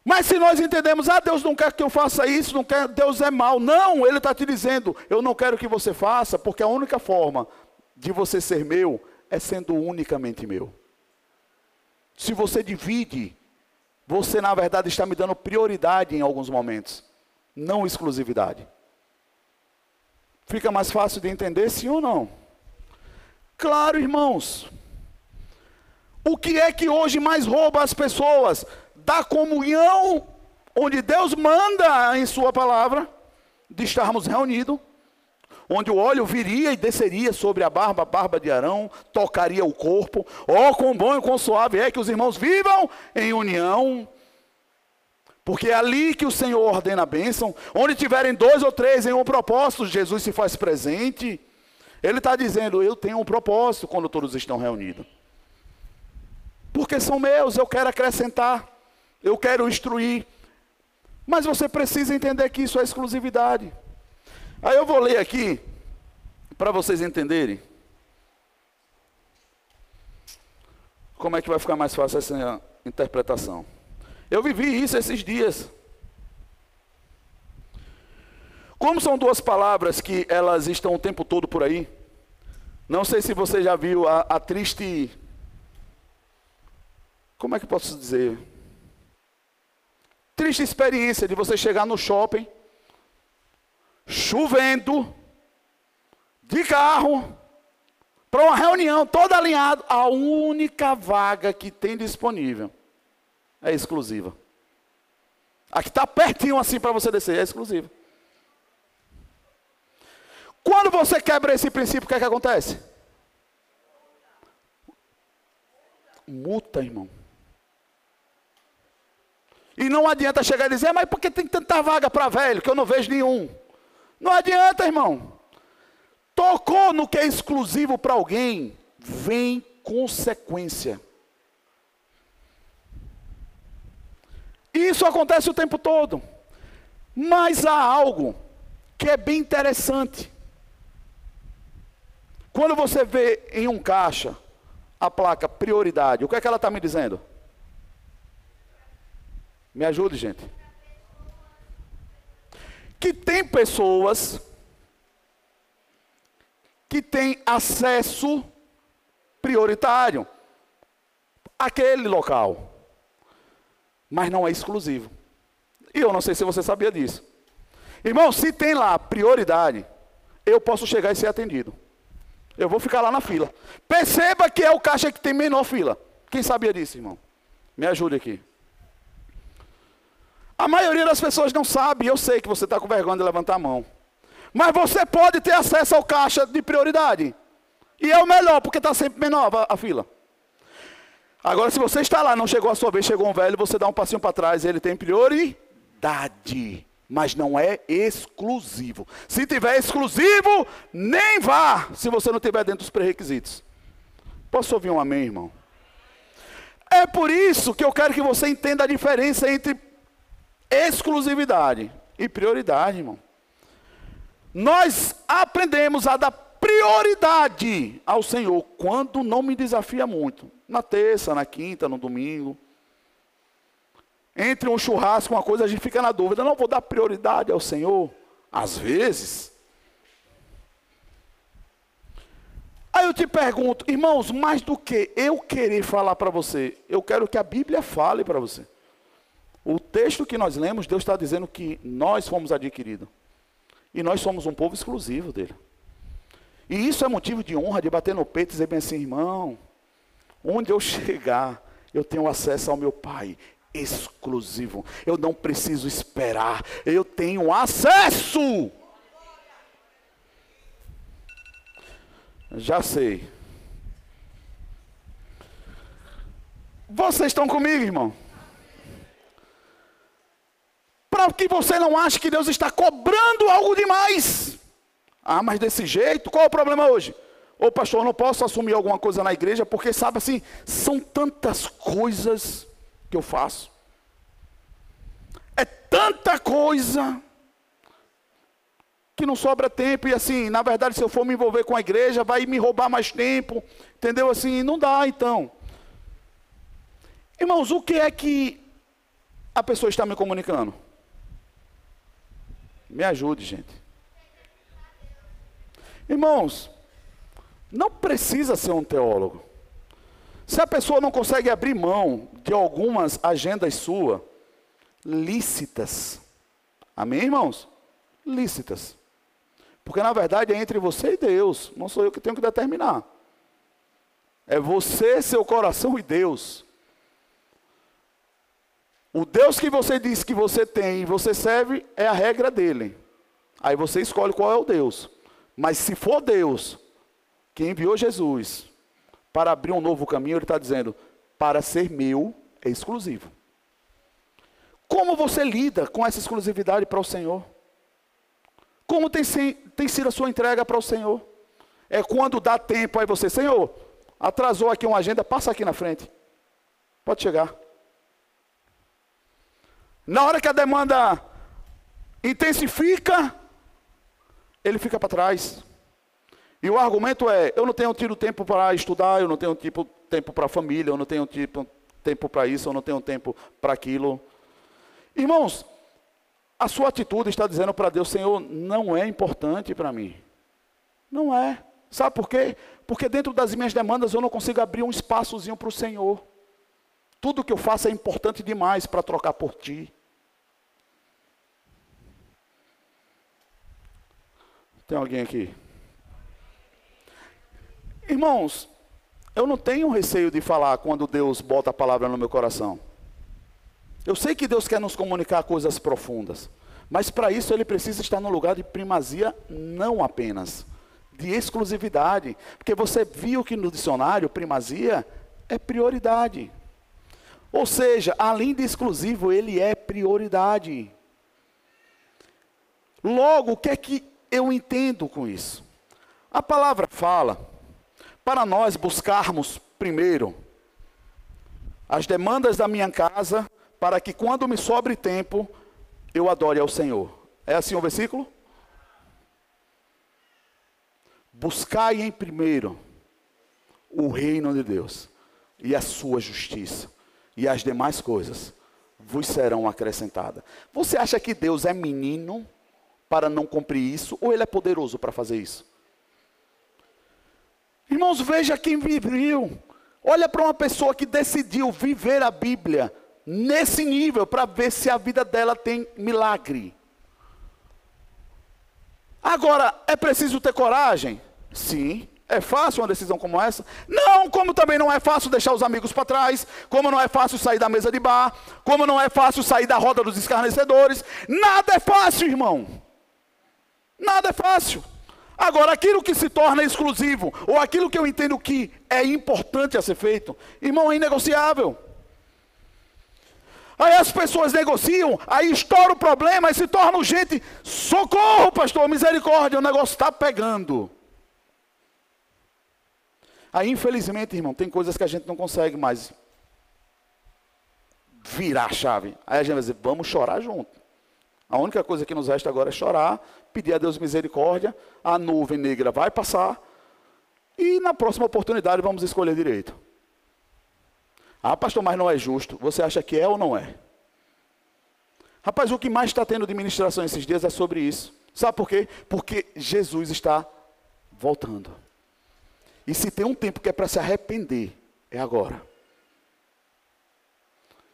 Mas se nós entendemos, ah, Deus não quer que eu faça isso, não quer, Deus é mau. Não, Ele está te dizendo, eu não quero que você faça, porque a única forma de você ser meu é sendo unicamente meu. Se você divide, você na verdade está me dando prioridade em alguns momentos, não exclusividade. Fica mais fácil de entender, sim ou não? Claro, irmãos. O que é que hoje mais rouba as pessoas? Da comunhão, onde Deus manda em Sua palavra, de estarmos reunidos, onde o óleo viria e desceria sobre a barba, a barba de Arão, tocaria o corpo. Ó, oh, quão bom e quão suave é que os irmãos vivam em união. Porque é ali que o Senhor ordena a bênção. Onde tiverem dois ou três em um propósito, Jesus se faz presente. Ele está dizendo: Eu tenho um propósito quando todos estão reunidos. Porque são meus, eu quero acrescentar eu quero instruir. Mas você precisa entender que isso é exclusividade. Aí eu vou ler aqui, para vocês entenderem. Como é que vai ficar mais fácil essa interpretação? Eu vivi isso esses dias. Como são duas palavras que elas estão o tempo todo por aí, não sei se você já viu a, a triste. Como é que posso dizer? Triste experiência de você chegar no shopping, chovendo, de carro, para uma reunião, todo alinhado, a única vaga que tem disponível é exclusiva. A que está pertinho assim para você descer é exclusiva. Quando você quebra esse princípio, o que é que acontece? Multa, irmão. E E não adianta chegar e dizer, mas por que tem tanta vaga para velho que eu não vejo nenhum? Não adianta, irmão. Tocou no que é exclusivo para alguém, vem consequência. Isso acontece o tempo todo. Mas há algo que é bem interessante. Quando você vê em um caixa a placa prioridade, o que é que ela está me dizendo? Me ajude, gente. Que tem pessoas que têm acesso prioritário àquele local, mas não é exclusivo. E eu não sei se você sabia disso. Irmão, se tem lá prioridade, eu posso chegar e ser atendido. Eu vou ficar lá na fila. Perceba que é o caixa que tem menor fila. Quem sabia disso, irmão? Me ajude aqui. A maioria das pessoas não sabe, eu sei que você está com vergonha de levantar a mão. Mas você pode ter acesso ao caixa de prioridade. E é o melhor, porque está sempre menor a, a, fila. Agora, se você está lá, não chegou a sua vez, chegou um velho, você dá um passinho para trás, ele tem prioridade. Mas não é exclusivo. Se tiver exclusivo, nem vá, se você não tiver dentro dos pré-requisitos. Posso ouvir um amém, irmão? É por isso que eu quero que você entenda a diferença entre exclusividade e prioridade, irmão. Nós aprendemos a dar prioridade ao Senhor quando não me desafia muito. Na terça, na quinta, no domingo. Entre um churrasco uma coisa, a gente fica na dúvida. Não vou dar prioridade ao Senhor. Às vezes. Aí eu te pergunto, irmãos, mais do que eu querer falar para você, eu quero que a Bíblia fale para você. O texto que nós lemos, Deus está dizendo que nós fomos adquiridos. E nós somos um povo exclusivo dele. E isso é motivo de honra, de bater no peito e dizer bem assim, irmão, onde eu chegar, eu tenho acesso ao meu Pai exclusivo. Eu não preciso esperar, eu tenho acesso. Já sei. Vocês estão comigo, irmão? Para que você não ache que Deus está cobrando algo demais. Ah, mas desse jeito, qual é o problema hoje? Ô pastor, não posso assumir alguma coisa na igreja, porque sabe assim, são tantas coisas que eu faço. É tanta coisa que não sobra tempo, e assim, na verdade, se eu for me envolver com a igreja, vai me roubar mais tempo, entendeu? Assim, não dá então. Irmãos, o que é que a pessoa está me comunicando? Me ajude, gente. Irmãos, não precisa ser um teólogo. Se a pessoa não consegue abrir mão de algumas agendas suas, lícitas. Amém, irmãos? Lícitas. Porque na verdade é entre você e Deus, não sou eu que tenho que determinar. É você, seu coração e Deus. O Deus que você diz que você tem e você serve é a regra dele. Aí você escolhe qual é o Deus. Mas se for Deus que enviou Jesus para abrir um novo caminho, ele está dizendo: para ser meu é exclusivo. Como você lida com essa exclusividade para o Senhor? Como tem, tem sido a sua entrega para o Senhor? É quando dá tempo aí você, Senhor, atrasou aqui uma agenda, passa aqui na frente. Pode chegar. Na hora que a demanda intensifica, ele fica para trás. E o argumento é: eu não tenho tido tempo para estudar, eu não tenho tipo, tempo para a família, eu não tenho tipo, tempo para isso, eu não tenho tempo para aquilo. Irmãos, a sua atitude está dizendo para Deus: Senhor, não é importante para mim. Não é. Sabe por quê? Porque dentro das minhas demandas eu não consigo abrir um espaçozinho para o Senhor. Tudo que eu faço é importante demais para trocar por ti. Tem alguém aqui? Irmãos, eu não tenho receio de falar quando Deus bota a palavra no meu coração. Eu sei que Deus quer nos comunicar coisas profundas, mas para isso ele precisa estar no lugar de primazia, não apenas de exclusividade, porque você viu que no dicionário primazia é prioridade. Ou seja, além de exclusivo, ele é prioridade. Logo, o que é que eu entendo com isso? A palavra fala para nós buscarmos primeiro as demandas da minha casa, para que quando me sobre tempo, eu adore ao Senhor. É assim o versículo? Buscai em primeiro o reino de Deus e a sua justiça, e as demais coisas vos serão acrescentadas. Você acha que Deus é menino para não cumprir isso, ou ele é poderoso para fazer isso? Irmãos, veja quem viveu. Olha para uma pessoa que decidiu viver a Bíblia nesse nível para ver se a vida dela tem milagre. Agora, é preciso ter coragem? Sim. É fácil uma decisão como essa? Não, como também não é fácil deixar os amigos para trás, como não é fácil sair da mesa de bar, como não é fácil sair da roda dos escarnecedores. Nada é fácil, irmão. Nada é fácil. Agora, aquilo que se torna exclusivo, ou aquilo que eu entendo que é importante a ser feito, irmão, é inegociável. Aí as pessoas negociam, aí estoura o problema, e se torna urgente. Socorro, pastor, misericórdia, o negócio está pegando. Aí, infelizmente, irmão, tem coisas que a gente não consegue mais virar a chave. Aí a gente vai dizer, vamos chorar junto. A única coisa que nos resta agora é chorar, pedir a Deus misericórdia, a nuvem negra vai passar, e na próxima oportunidade vamos escolher direito. Ah, pastor, mas não é justo. Você acha que é ou não é? Rapaz, o que mais está tendo de ministração esses dias é sobre isso. Sabe por quê? Porque Jesus está voltando. E se tem um tempo que é para se arrepender, é agora.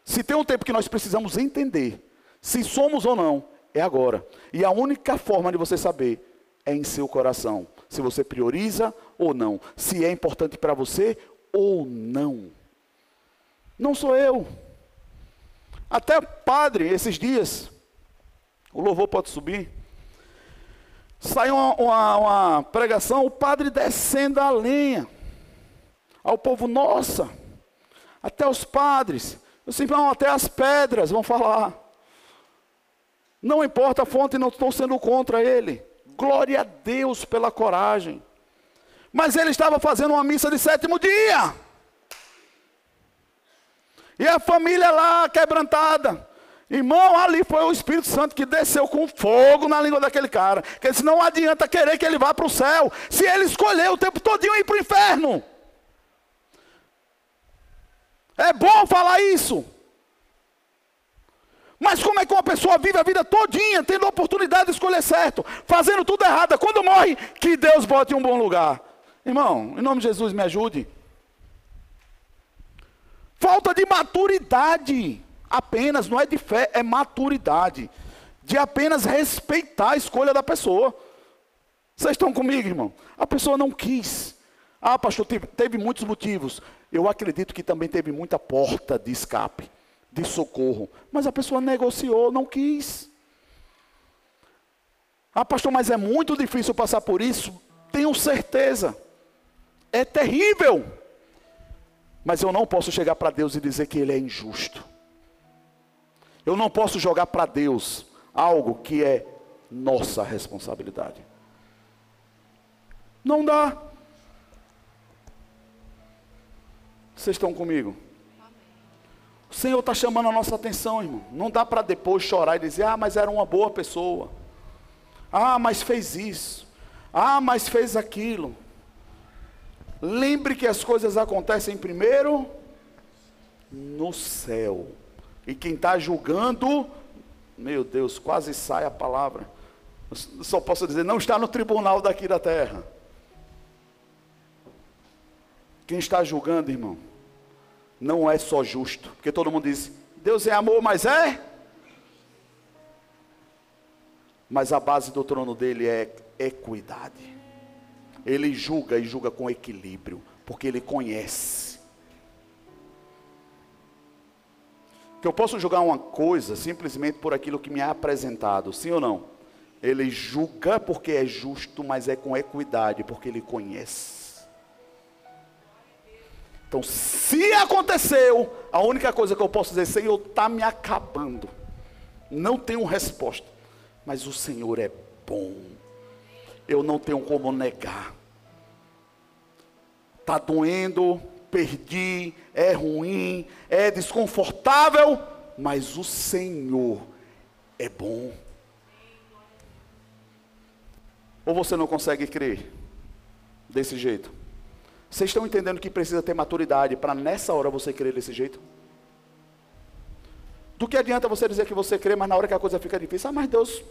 Se tem um tempo que nós precisamos entender se somos ou não, é agora. E a única forma de você saber é em seu coração. Se você prioriza ou não. Se é importante para você ou não. Não sou eu. Até padre, esses dias, o louvor pode subir. Saiu uma, uma, uma, pregação, o padre descendo a lenha. Ao povo, nossa, até os padres. Disse, não, até as pedras vão falar. Não importa a fonte, não estou sendo contra ele. Glória a Deus pela coragem. Mas ele estava fazendo uma missa de sétimo dia. E a família lá quebrantada. Irmão, ali foi o Espírito Santo que desceu com fogo na língua daquele cara. Que disse, não adianta querer que ele vá para o céu, se ele escolher o tempo todo ir para o inferno. É bom falar isso. Mas como é que uma pessoa vive a vida todinha, tendo a oportunidade de escolher certo, fazendo tudo errado, quando morre, que Deus bote em um bom lugar. Irmão, em nome de Jesus, me ajude. Falta de maturidade apenas, não é de fé, é maturidade. De apenas respeitar a escolha da pessoa. Vocês estão comigo, irmão? A pessoa não quis. Ah, pastor, teve, teve muitos motivos. Eu acredito que também teve muita porta de escape, de socorro. Mas a pessoa negociou, não quis. Ah, pastor, mas é muito difícil passar por isso. Tenho certeza. É terrível. Mas eu não posso chegar para Deus e dizer que Ele é injusto. Eu não posso jogar para Deus algo que é nossa responsabilidade. Não dá. Vocês estão comigo? O Senhor está chamando a nossa atenção, irmão. Não dá para depois chorar e dizer, ah, mas era uma boa pessoa. Ah, mas fez isso. Ah, mas fez aquilo. Lembre que as coisas acontecem primeiro no céu. E quem está julgando, meu Deus, quase sai a palavra. Eu só posso dizer, não está no tribunal daqui da terra. Quem está julgando, irmão, não é só justo. Porque todo mundo diz, Deus é amor, mas é. Mas a base do trono dele é equidade. Ele julga e julga com equilíbrio, porque ele conhece. que eu posso julgar uma coisa simplesmente por aquilo que me é apresentado, sim ou não? Ele julga porque é justo, mas é com equidade, porque ele conhece. Então, se aconteceu, a única coisa que eu posso dizer, Senhor, está me acabando. Não tenho resposta. Mas o Senhor é bom. Eu não tenho como negar. Está doendo, perdi, é ruim, é desconfortável, mas o Senhor é bom. Ou você não consegue crer desse jeito? Vocês estão entendendo que precisa ter maturidade para nessa hora você crer desse jeito? Do que adianta você dizer que você crê, mas na hora que a coisa fica difícil, ah, mas Deus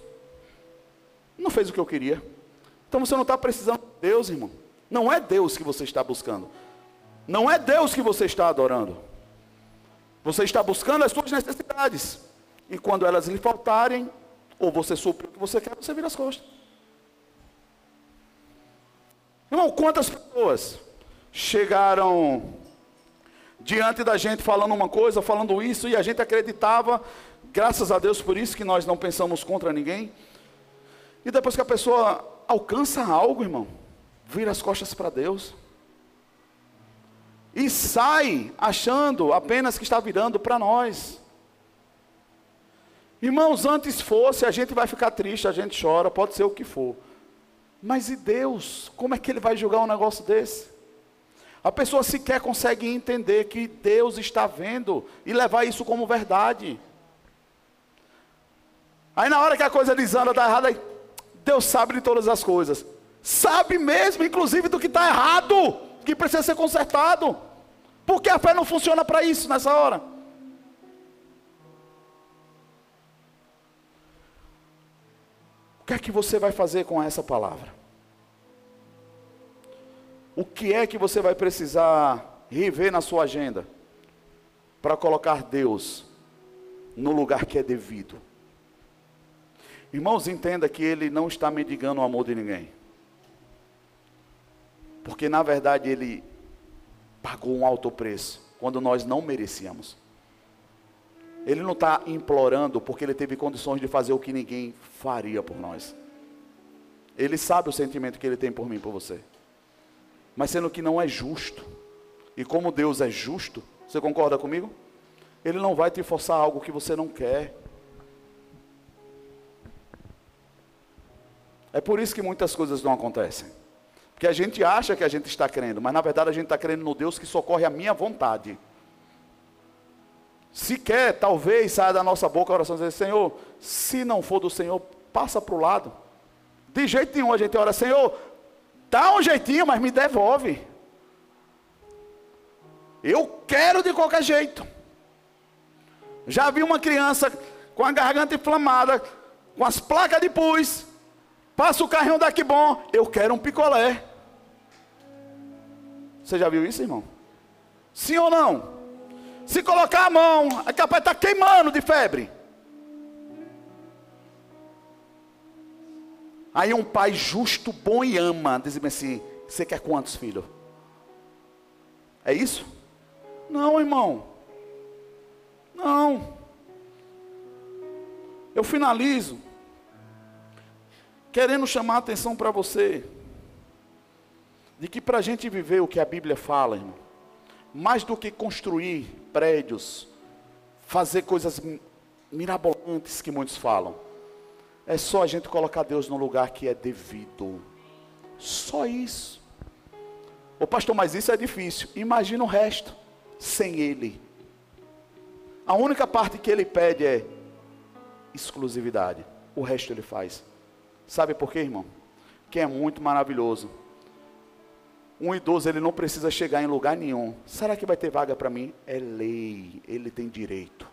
não fez o que eu queria. Então você não está precisando de Deus, irmão. Não é Deus que você está buscando. Não é Deus que você está adorando. Você está buscando as suas necessidades. E quando elas lhe faltarem, ou você supre o que você quer, você vira as costas. Irmão, quantas pessoas chegaram diante da gente falando uma coisa, falando isso, e a gente acreditava, graças a Deus por isso que nós não pensamos contra ninguém. E depois que a pessoa alcança algo, irmão, vira as costas para Deus e sai achando apenas que está virando para nós. Irmãos, antes fosse, a gente vai ficar triste, a gente chora, pode ser o que for. Mas e Deus? Como é que Ele vai julgar um negócio desse? A pessoa sequer consegue entender que Deus está vendo e levar isso como verdade. Aí na hora que a coisa desanda, dá errado, aí, Deus sabe de todas as coisas. Sabe mesmo, inclusive, do que está errado que precisa ser consertado. Porque a fé não funciona para isso nessa hora. O que é que você vai fazer com essa palavra? O que é que você vai precisar rever na sua agenda para colocar Deus no lugar que é devido? Irmãos, entenda que Ele não está mendigando o amor de ninguém. Porque na verdade ele pagou um alto preço, quando nós não merecíamos. Ele não está implorando porque ele teve condições de fazer o que ninguém faria por nós. Ele sabe o sentimento que ele tem por mim, por você. Mas sendo que não é justo, e como Deus é justo, você concorda comigo? Ele não vai te forçar algo que você não quer. É por isso que muitas coisas não acontecem. Porque a gente acha que a gente está crendo, mas na verdade a gente está crendo no Deus que socorre a minha vontade. Se quer, talvez saia da nossa boca a oração dizer, Senhor, se não for do Senhor, passa para o lado. De jeito nenhum a gente ora, Senhor, dá um jeitinho, mas me devolve. Eu quero de qualquer jeito. Já vi uma criança com a garganta inflamada, com as placas de pus, passa o carrinho daqui bom, eu quero um picolé. Você já viu isso, irmão? Sim ou não? Se colocar a mão, é capaz de estar tá queimando de febre. Aí um pai justo, bom e ama, diz assim: Você quer quantos filhos? É isso? Não, irmão. Não. Eu finalizo querendo chamar a atenção para você de que para a gente viver o que a Bíblia fala, irmão, mais do que construir prédios, fazer coisas mirabolantes que muitos falam, é só a gente colocar Deus no lugar que é devido. Só isso. Ô pastor, mas isso é difícil. Imagina o resto sem Ele. A única parte que Ele pede é exclusividade. O resto Ele faz. Sabe por quê, irmão? Que é muito maravilhoso um idoso ele não precisa chegar em lugar nenhum. Será que vai ter vaga para mim? É lei, ele tem direito.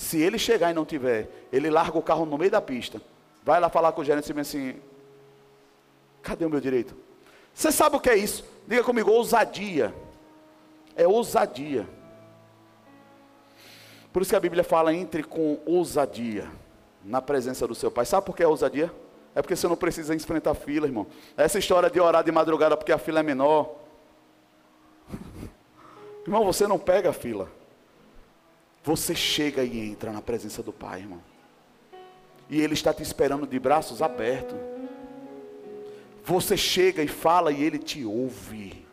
Se ele chegar e não tiver, ele larga o carro no meio da pista. Vai lá falar com o gerente e assim: Cadê o meu direito? Você sabe o que é isso? Diga comigo, ousadia. É ousadia. Por isso que a Bíblia fala entre com ousadia na presença do seu pai. Sabe por que é ousadia? É porque você não precisa enfrentar fila, irmão. Essa história de orar de madrugada porque a fila é menor. irmão, você não pega a fila. Você chega e entra na presença do Pai, irmão. E Ele está te esperando de braços abertos. Você chega e fala e Ele te ouve.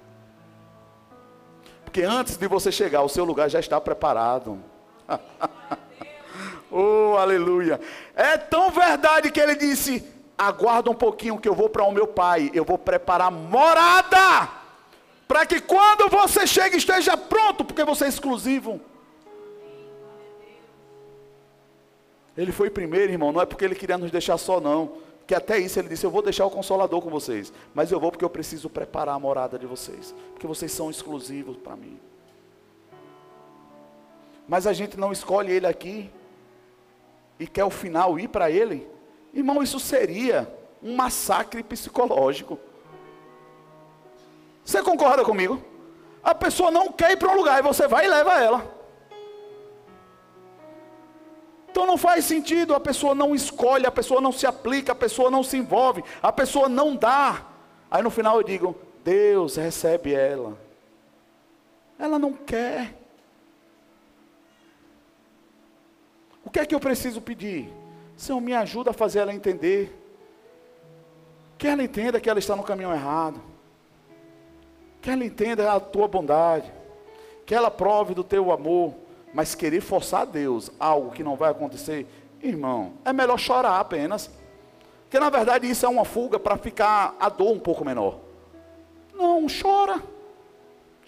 Porque antes de você chegar, o seu lugar já está preparado. oh, aleluia. É tão verdade que ele disse: aguarda um pouquinho que eu vou para o meu pai, eu vou preparar morada, para que quando você chegue esteja pronto, porque você é exclusivo. Ele foi primeiro, irmão, não é porque ele queria nos deixar só, não. Que até isso ele disse: Eu vou deixar o consolador com vocês, mas eu vou porque eu preciso preparar a morada de vocês, porque vocês são exclusivos para mim. Mas a gente não escolhe ele aqui e quer o final ir para ele. Irmão, isso seria um massacre psicológico. Você concorda comigo? A pessoa não quer ir para um lugar e você vai e leva ela. Então não faz sentido, a pessoa não escolhe, a pessoa não se aplica, a pessoa não se envolve, a pessoa não dá. Aí no final eu digo: Deus recebe ela. Ela não quer. O que é que eu preciso pedir? Senhor, me ajuda a fazer ela entender. Que ela entenda que ela está no caminho errado. Que ela entenda a tua bondade. Que ela prove do teu amor. Mas querer forçar a Deus algo que não vai acontecer, irmão, é melhor chorar apenas. Porque na verdade isso é uma fuga para ficar a dor um pouco menor. Não, chora.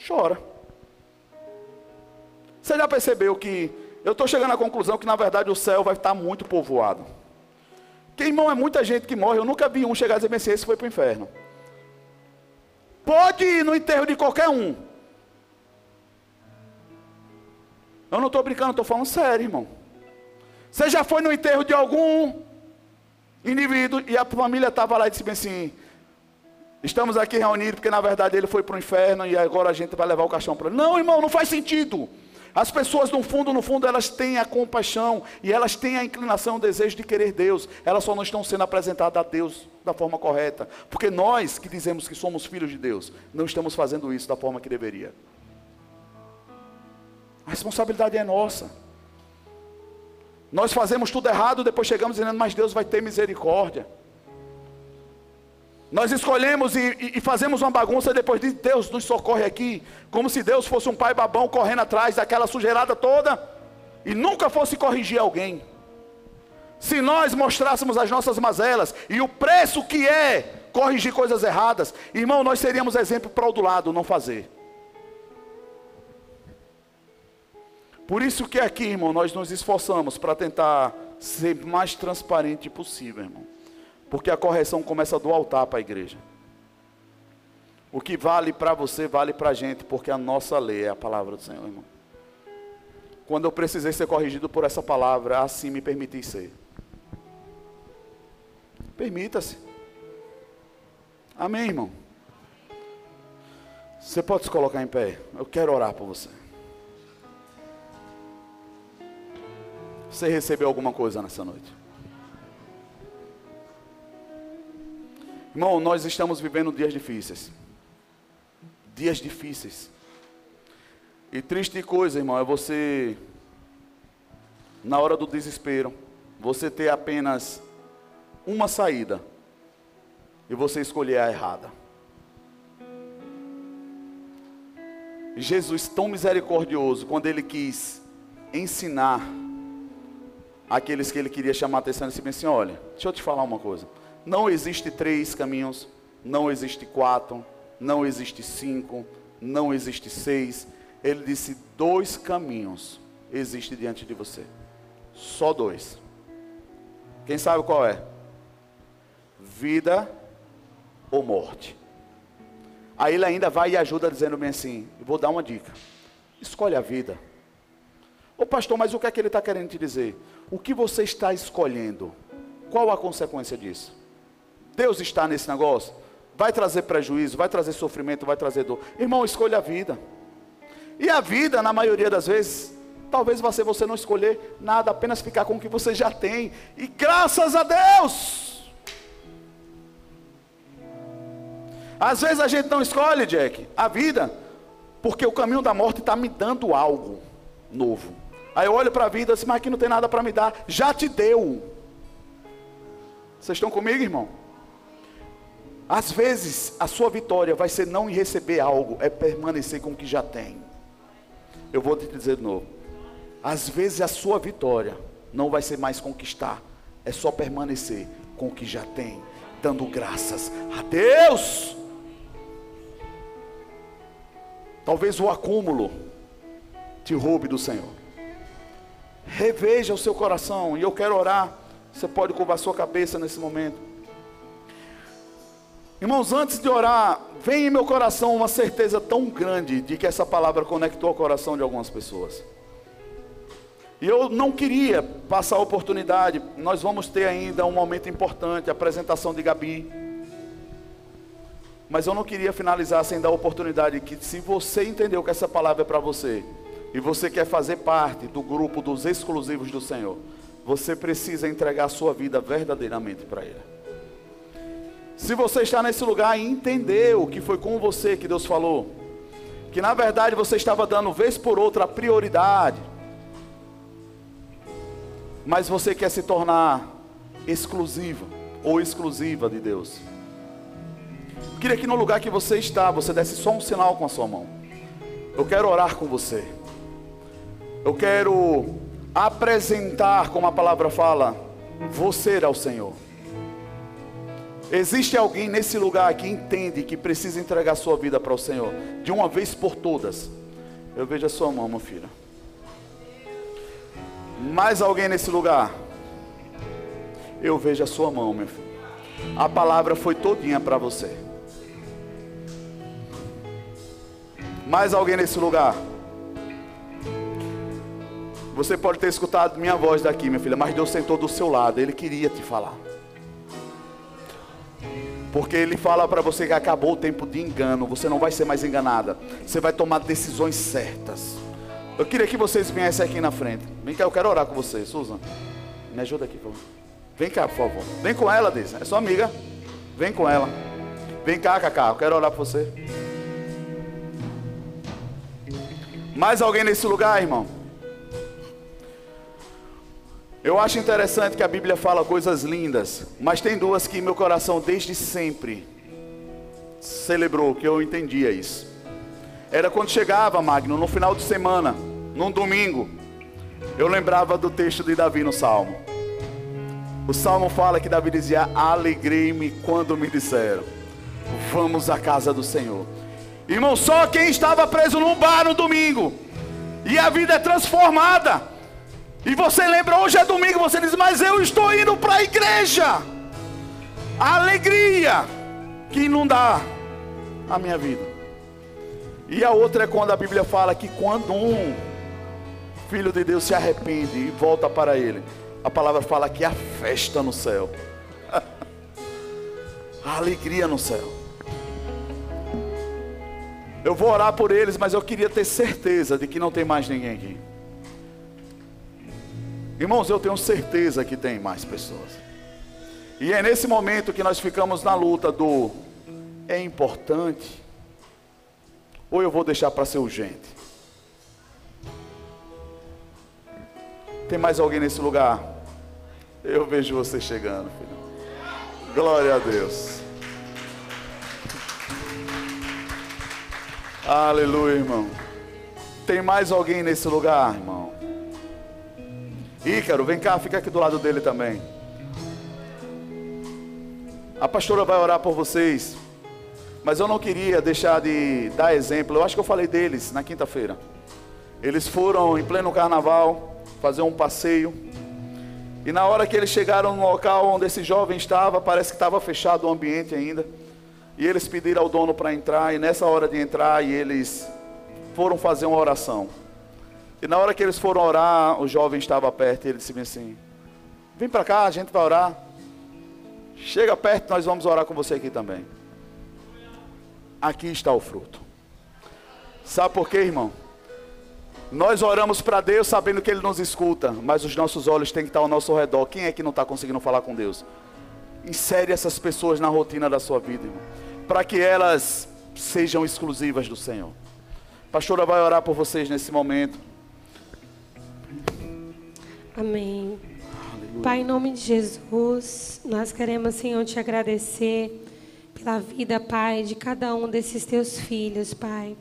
Chora. Você já percebeu que eu estou chegando à conclusão que na verdade o céu vai estar muito povoado. Que irmão, é muita gente que morre. Eu nunca vi um chegar a dizer assim, esse foi para o inferno. Pode ir no enterro de qualquer um. Eu não estou brincando, estou falando sério, irmão. Você já foi no enterro de algum indivíduo e a família estava lá e disse bem assim: Estamos aqui reunidos porque na verdade ele foi para o inferno e agora a gente vai levar o caixão para ele. Não, irmão, não faz sentido. As pessoas no fundo, no fundo, elas têm a compaixão e elas têm a inclinação, o desejo de querer Deus. Elas só não estão sendo apresentadas a Deus da forma correta. Porque nós que dizemos que somos filhos de Deus, não estamos fazendo isso da forma que deveria. A responsabilidade é nossa. Nós fazemos tudo errado, depois chegamos dizendo, mas Deus vai ter misericórdia. Nós escolhemos e, e, e, fazemos uma bagunça depois de Deus nos socorre aqui, como se Deus fosse um pai babão correndo atrás daquela sujeirada toda e nunca fosse corrigir alguém. Se nós mostrássemos as nossas mazelas e o preço que é corrigir coisas erradas, irmão, nós seríamos exemplo para o do lado não fazer. Por isso que aqui, irmão, nós nos esforçamos para tentar ser mais transparente possível, irmão. Porque a correção começa do altar para a igreja. O que vale para você, vale para a gente, porque a nossa lei é a palavra do Senhor, irmão. Quando eu precisei ser corrigido por essa palavra, assim me permiti ser. Permita-se. Amém, irmão? Você pode se colocar em pé. Eu quero orar por você. Você recebeu alguma coisa nessa noite? Irmão, nós estamos vivendo dias difíceis. Dias difíceis. E triste coisa, irmão, é você, na hora do desespero, você ter apenas uma saída e você escolher a errada. Jesus, tão misericordioso, quando ele quis ensinar aqueles que ele queria chamar a atenção, ele disse assim: olha, deixa eu te falar uma coisa. Não existe três caminhos, não existe quatro, não existe cinco, não existe seis. Ele disse: dois caminhos existem diante de você. Só dois. Quem sabe qual é? Vida ou morte. Aí ele ainda vai e ajuda dizendo bem assim: vou dar uma dica. Escolhe a vida. Ô pastor, mas o que é que ele está querendo te dizer? O que você está escolhendo? Qual a consequência disso? Deus está nesse negócio? Vai trazer prejuízo, vai trazer sofrimento, vai trazer dor. Irmão, escolha a vida. E a vida, na maioria das vezes, talvez você, você não escolher nada, apenas ficar com o que você já tem. E graças a Deus! Às vezes a gente não escolhe, Jack, a vida, porque o caminho da morte está me dando algo novo. Aí eu olho para a vida, assim, mas aqui não tem nada para me dar. Já te deu. Vocês estão comigo, irmão? Às vezes a sua vitória vai ser não receber algo, é permanecer com o que já tem. Eu vou te dizer de novo. Às vezes a sua vitória não vai ser mais conquistar, é só permanecer com o que já tem, dando graças a Deus. Talvez o acúmulo te roube do Senhor. Reveja o seu coração, e eu quero orar. Você pode curvar sua cabeça nesse momento. Irmãos, antes de orar, vem em meu coração uma certeza tão grande de que essa palavra conectou o coração de algumas pessoas. E eu não queria passar a oportunidade, nós vamos ter ainda um momento importante, a apresentação de Gabi. Mas eu não queria finalizar sem dar a oportunidade que se você entendeu que essa palavra é para você, e você quer fazer parte do grupo dos exclusivos do Senhor, você precisa entregar a sua vida verdadeiramente para Ele. Se você está nesse lugar e entendeu que foi com você que Deus falou, que na verdade você estava dando vez por outra prioridade, mas você quer se tornar exclusiva ou exclusiva de Deus. Eu queria que no lugar que você está, você desse só um sinal com a sua mão. Eu quero orar com você. Eu quero apresentar, como a palavra fala, você ao Senhor. Existe alguém nesse lugar que entende que precisa entregar sua vida para o Senhor, de uma vez por todas. Eu vejo a sua mão, meu filho. Mais alguém nesse lugar? Eu vejo a sua mão, meu filho. A palavra foi todinha para você. Mais alguém nesse lugar? Você pode ter escutado minha voz daqui, minha filha, mas Deus sentou do seu lado, Ele queria te falar. Porque Ele fala para você que acabou o tempo de engano, você não vai ser mais enganada, você vai tomar decisões certas. Eu queria que vocês viessem aqui na frente. Vem cá, eu quero orar com vocês, Susan. Me ajuda aqui, por favor. Vem cá, por favor. Vem com ela, Diz. É sua amiga. Vem com ela. Vem cá, Cacá. Eu quero orar por você. Mais alguém nesse lugar, irmão? Eu acho interessante que a Bíblia fala coisas lindas, mas tem duas que meu coração desde sempre celebrou, que eu entendia isso. Era quando chegava, Magno, no final de semana, num domingo, eu lembrava do texto de Davi no Salmo. O Salmo fala que Davi dizia: Alegrei-me quando me disseram, vamos à casa do Senhor. Irmão, só quem estava preso num bar no domingo, e a vida é transformada. E você lembra, hoje é domingo, você diz, mas eu estou indo para a igreja. A alegria que inundar a minha vida. E a outra é quando a Bíblia fala que quando um filho de Deus se arrepende e volta para ele, a palavra fala que há festa no céu. a alegria no céu. Eu vou orar por eles, mas eu queria ter certeza de que não tem mais ninguém aqui. Irmãos, eu tenho certeza que tem mais pessoas. E é nesse momento que nós ficamos na luta do é importante ou eu vou deixar para ser urgente. Tem mais alguém nesse lugar? Eu vejo você chegando, filho. Glória a Deus. Aleluia, irmão. Tem mais alguém nesse lugar, irmão? Ícaro, vem cá, fica aqui do lado dele também. A pastora vai orar por vocês. Mas eu não queria deixar de dar exemplo. Eu acho que eu falei deles na quinta-feira. Eles foram em pleno carnaval fazer um passeio. E na hora que eles chegaram no local onde esse jovem estava, parece que estava fechado o ambiente ainda. E eles pediram ao dono para entrar. E nessa hora de entrar, eles foram fazer uma oração. E na hora que eles foram orar, o jovem estava perto e ele disse assim: Vem para cá, a gente vai orar. Chega perto, nós vamos orar com você aqui também. Aqui está o fruto. Sabe por quê, irmão? Nós oramos para Deus sabendo que Ele nos escuta, mas os nossos olhos têm que estar ao nosso redor. Quem é que não está conseguindo falar com Deus? Insere essas pessoas na rotina da sua vida, irmão, para que elas sejam exclusivas do Senhor. A pastora vai orar por vocês nesse momento. Amém. Aleluia. Pai, em nome de Jesus, nós queremos, Senhor, te agradecer pela vida, Pai, de cada um desses teus filhos, Pai.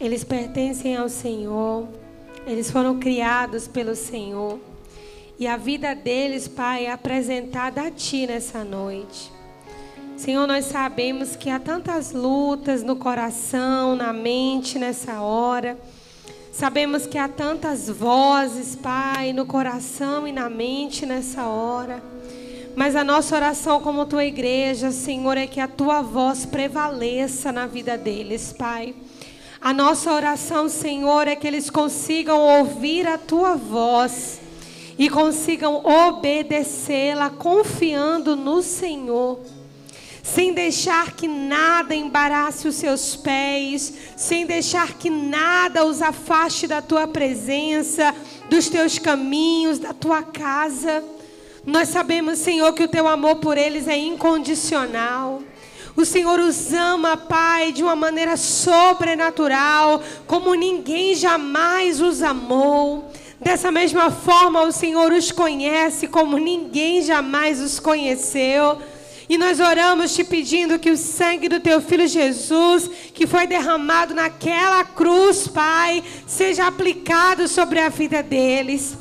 eles pertencem ao Senhor, eles foram criados pelo Senhor. E a vida deles, Pai, é apresentada a Ti nessa noite. Senhor, nós sabemos que há tantas lutas no coração, na mente nessa hora. Sabemos que há tantas vozes, Pai, no coração e na mente nessa hora. Mas a nossa oração como tua igreja, Senhor, é que a tua voz prevaleça na vida deles, Pai. A nossa oração, Senhor, é que eles consigam ouvir a tua voz e consigam obedecê-la confiando no Senhor sem deixar que nada embarace os seus pés, sem deixar que nada os afaste da tua presença, dos teus caminhos, da tua casa. Nós sabemos, Senhor, que o teu amor por eles é incondicional. O Senhor os ama, Pai, de uma maneira sobrenatural, como ninguém jamais os amou. Dessa mesma forma, o Senhor os conhece como ninguém jamais os conheceu. E nós oramos te pedindo que o sangue do teu filho Jesus, que foi derramado naquela cruz, Pai, seja aplicado sobre a vida deles.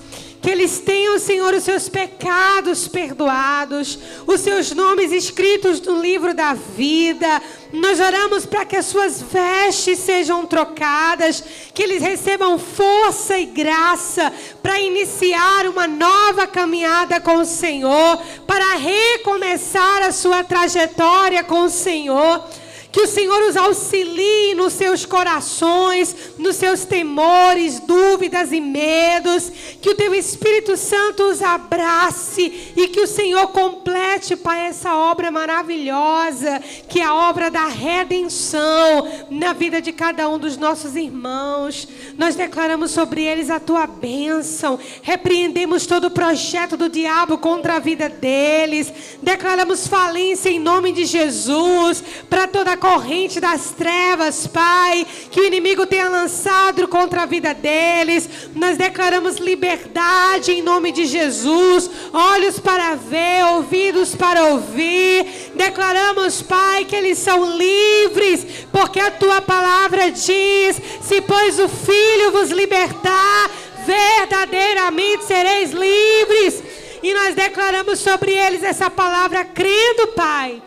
Que eles tenham, Senhor, os seus pecados perdoados, os seus nomes escritos no livro da vida. Nós oramos para que as suas vestes sejam trocadas, que eles recebam força e graça para iniciar uma nova caminhada com o Senhor, para recomeçar a sua trajetória com o Senhor. Que o Senhor os auxilie nos seus corações, nos seus temores, dúvidas e medos. Que o teu Espírito Santo os abrace e que o Senhor complete, Pai, essa obra maravilhosa, que é a obra da redenção na vida de cada um dos nossos irmãos. Nós declaramos sobre eles a tua bênção, repreendemos todo o projeto do diabo contra a vida deles, declaramos falência em nome de Jesus para toda a corrente das trevas, Pai, que o inimigo tenha lançado contra a vida deles. Nós declaramos liberdade em nome de Jesus, olhos para ver, ouvidos para ouvir. Declaramos, Pai, que eles são livres, porque a tua palavra diz: se pois o Filho vos libertar, verdadeiramente sereis livres. E nós declaramos sobre eles essa palavra, crendo, Pai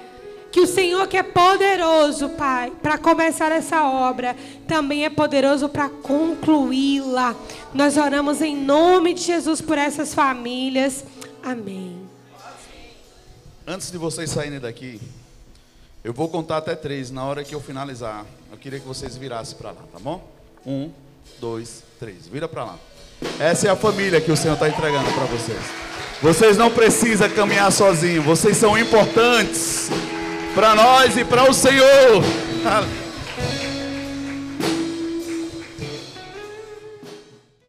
que o Senhor que é poderoso, Pai, para começar essa obra, também é poderoso para concluí-la. Nós oramos em nome de Jesus por essas famílias. Amém. Antes de vocês saírem daqui, eu vou contar até três. Na hora que eu finalizar, eu queria que vocês virassem para lá, tá bom? Um, dois, três. Vira para lá. Essa é a família que o Senhor está entregando para vocês. Vocês não precisam caminhar sozinhos. Vocês são importantes para nós e para o Senhor.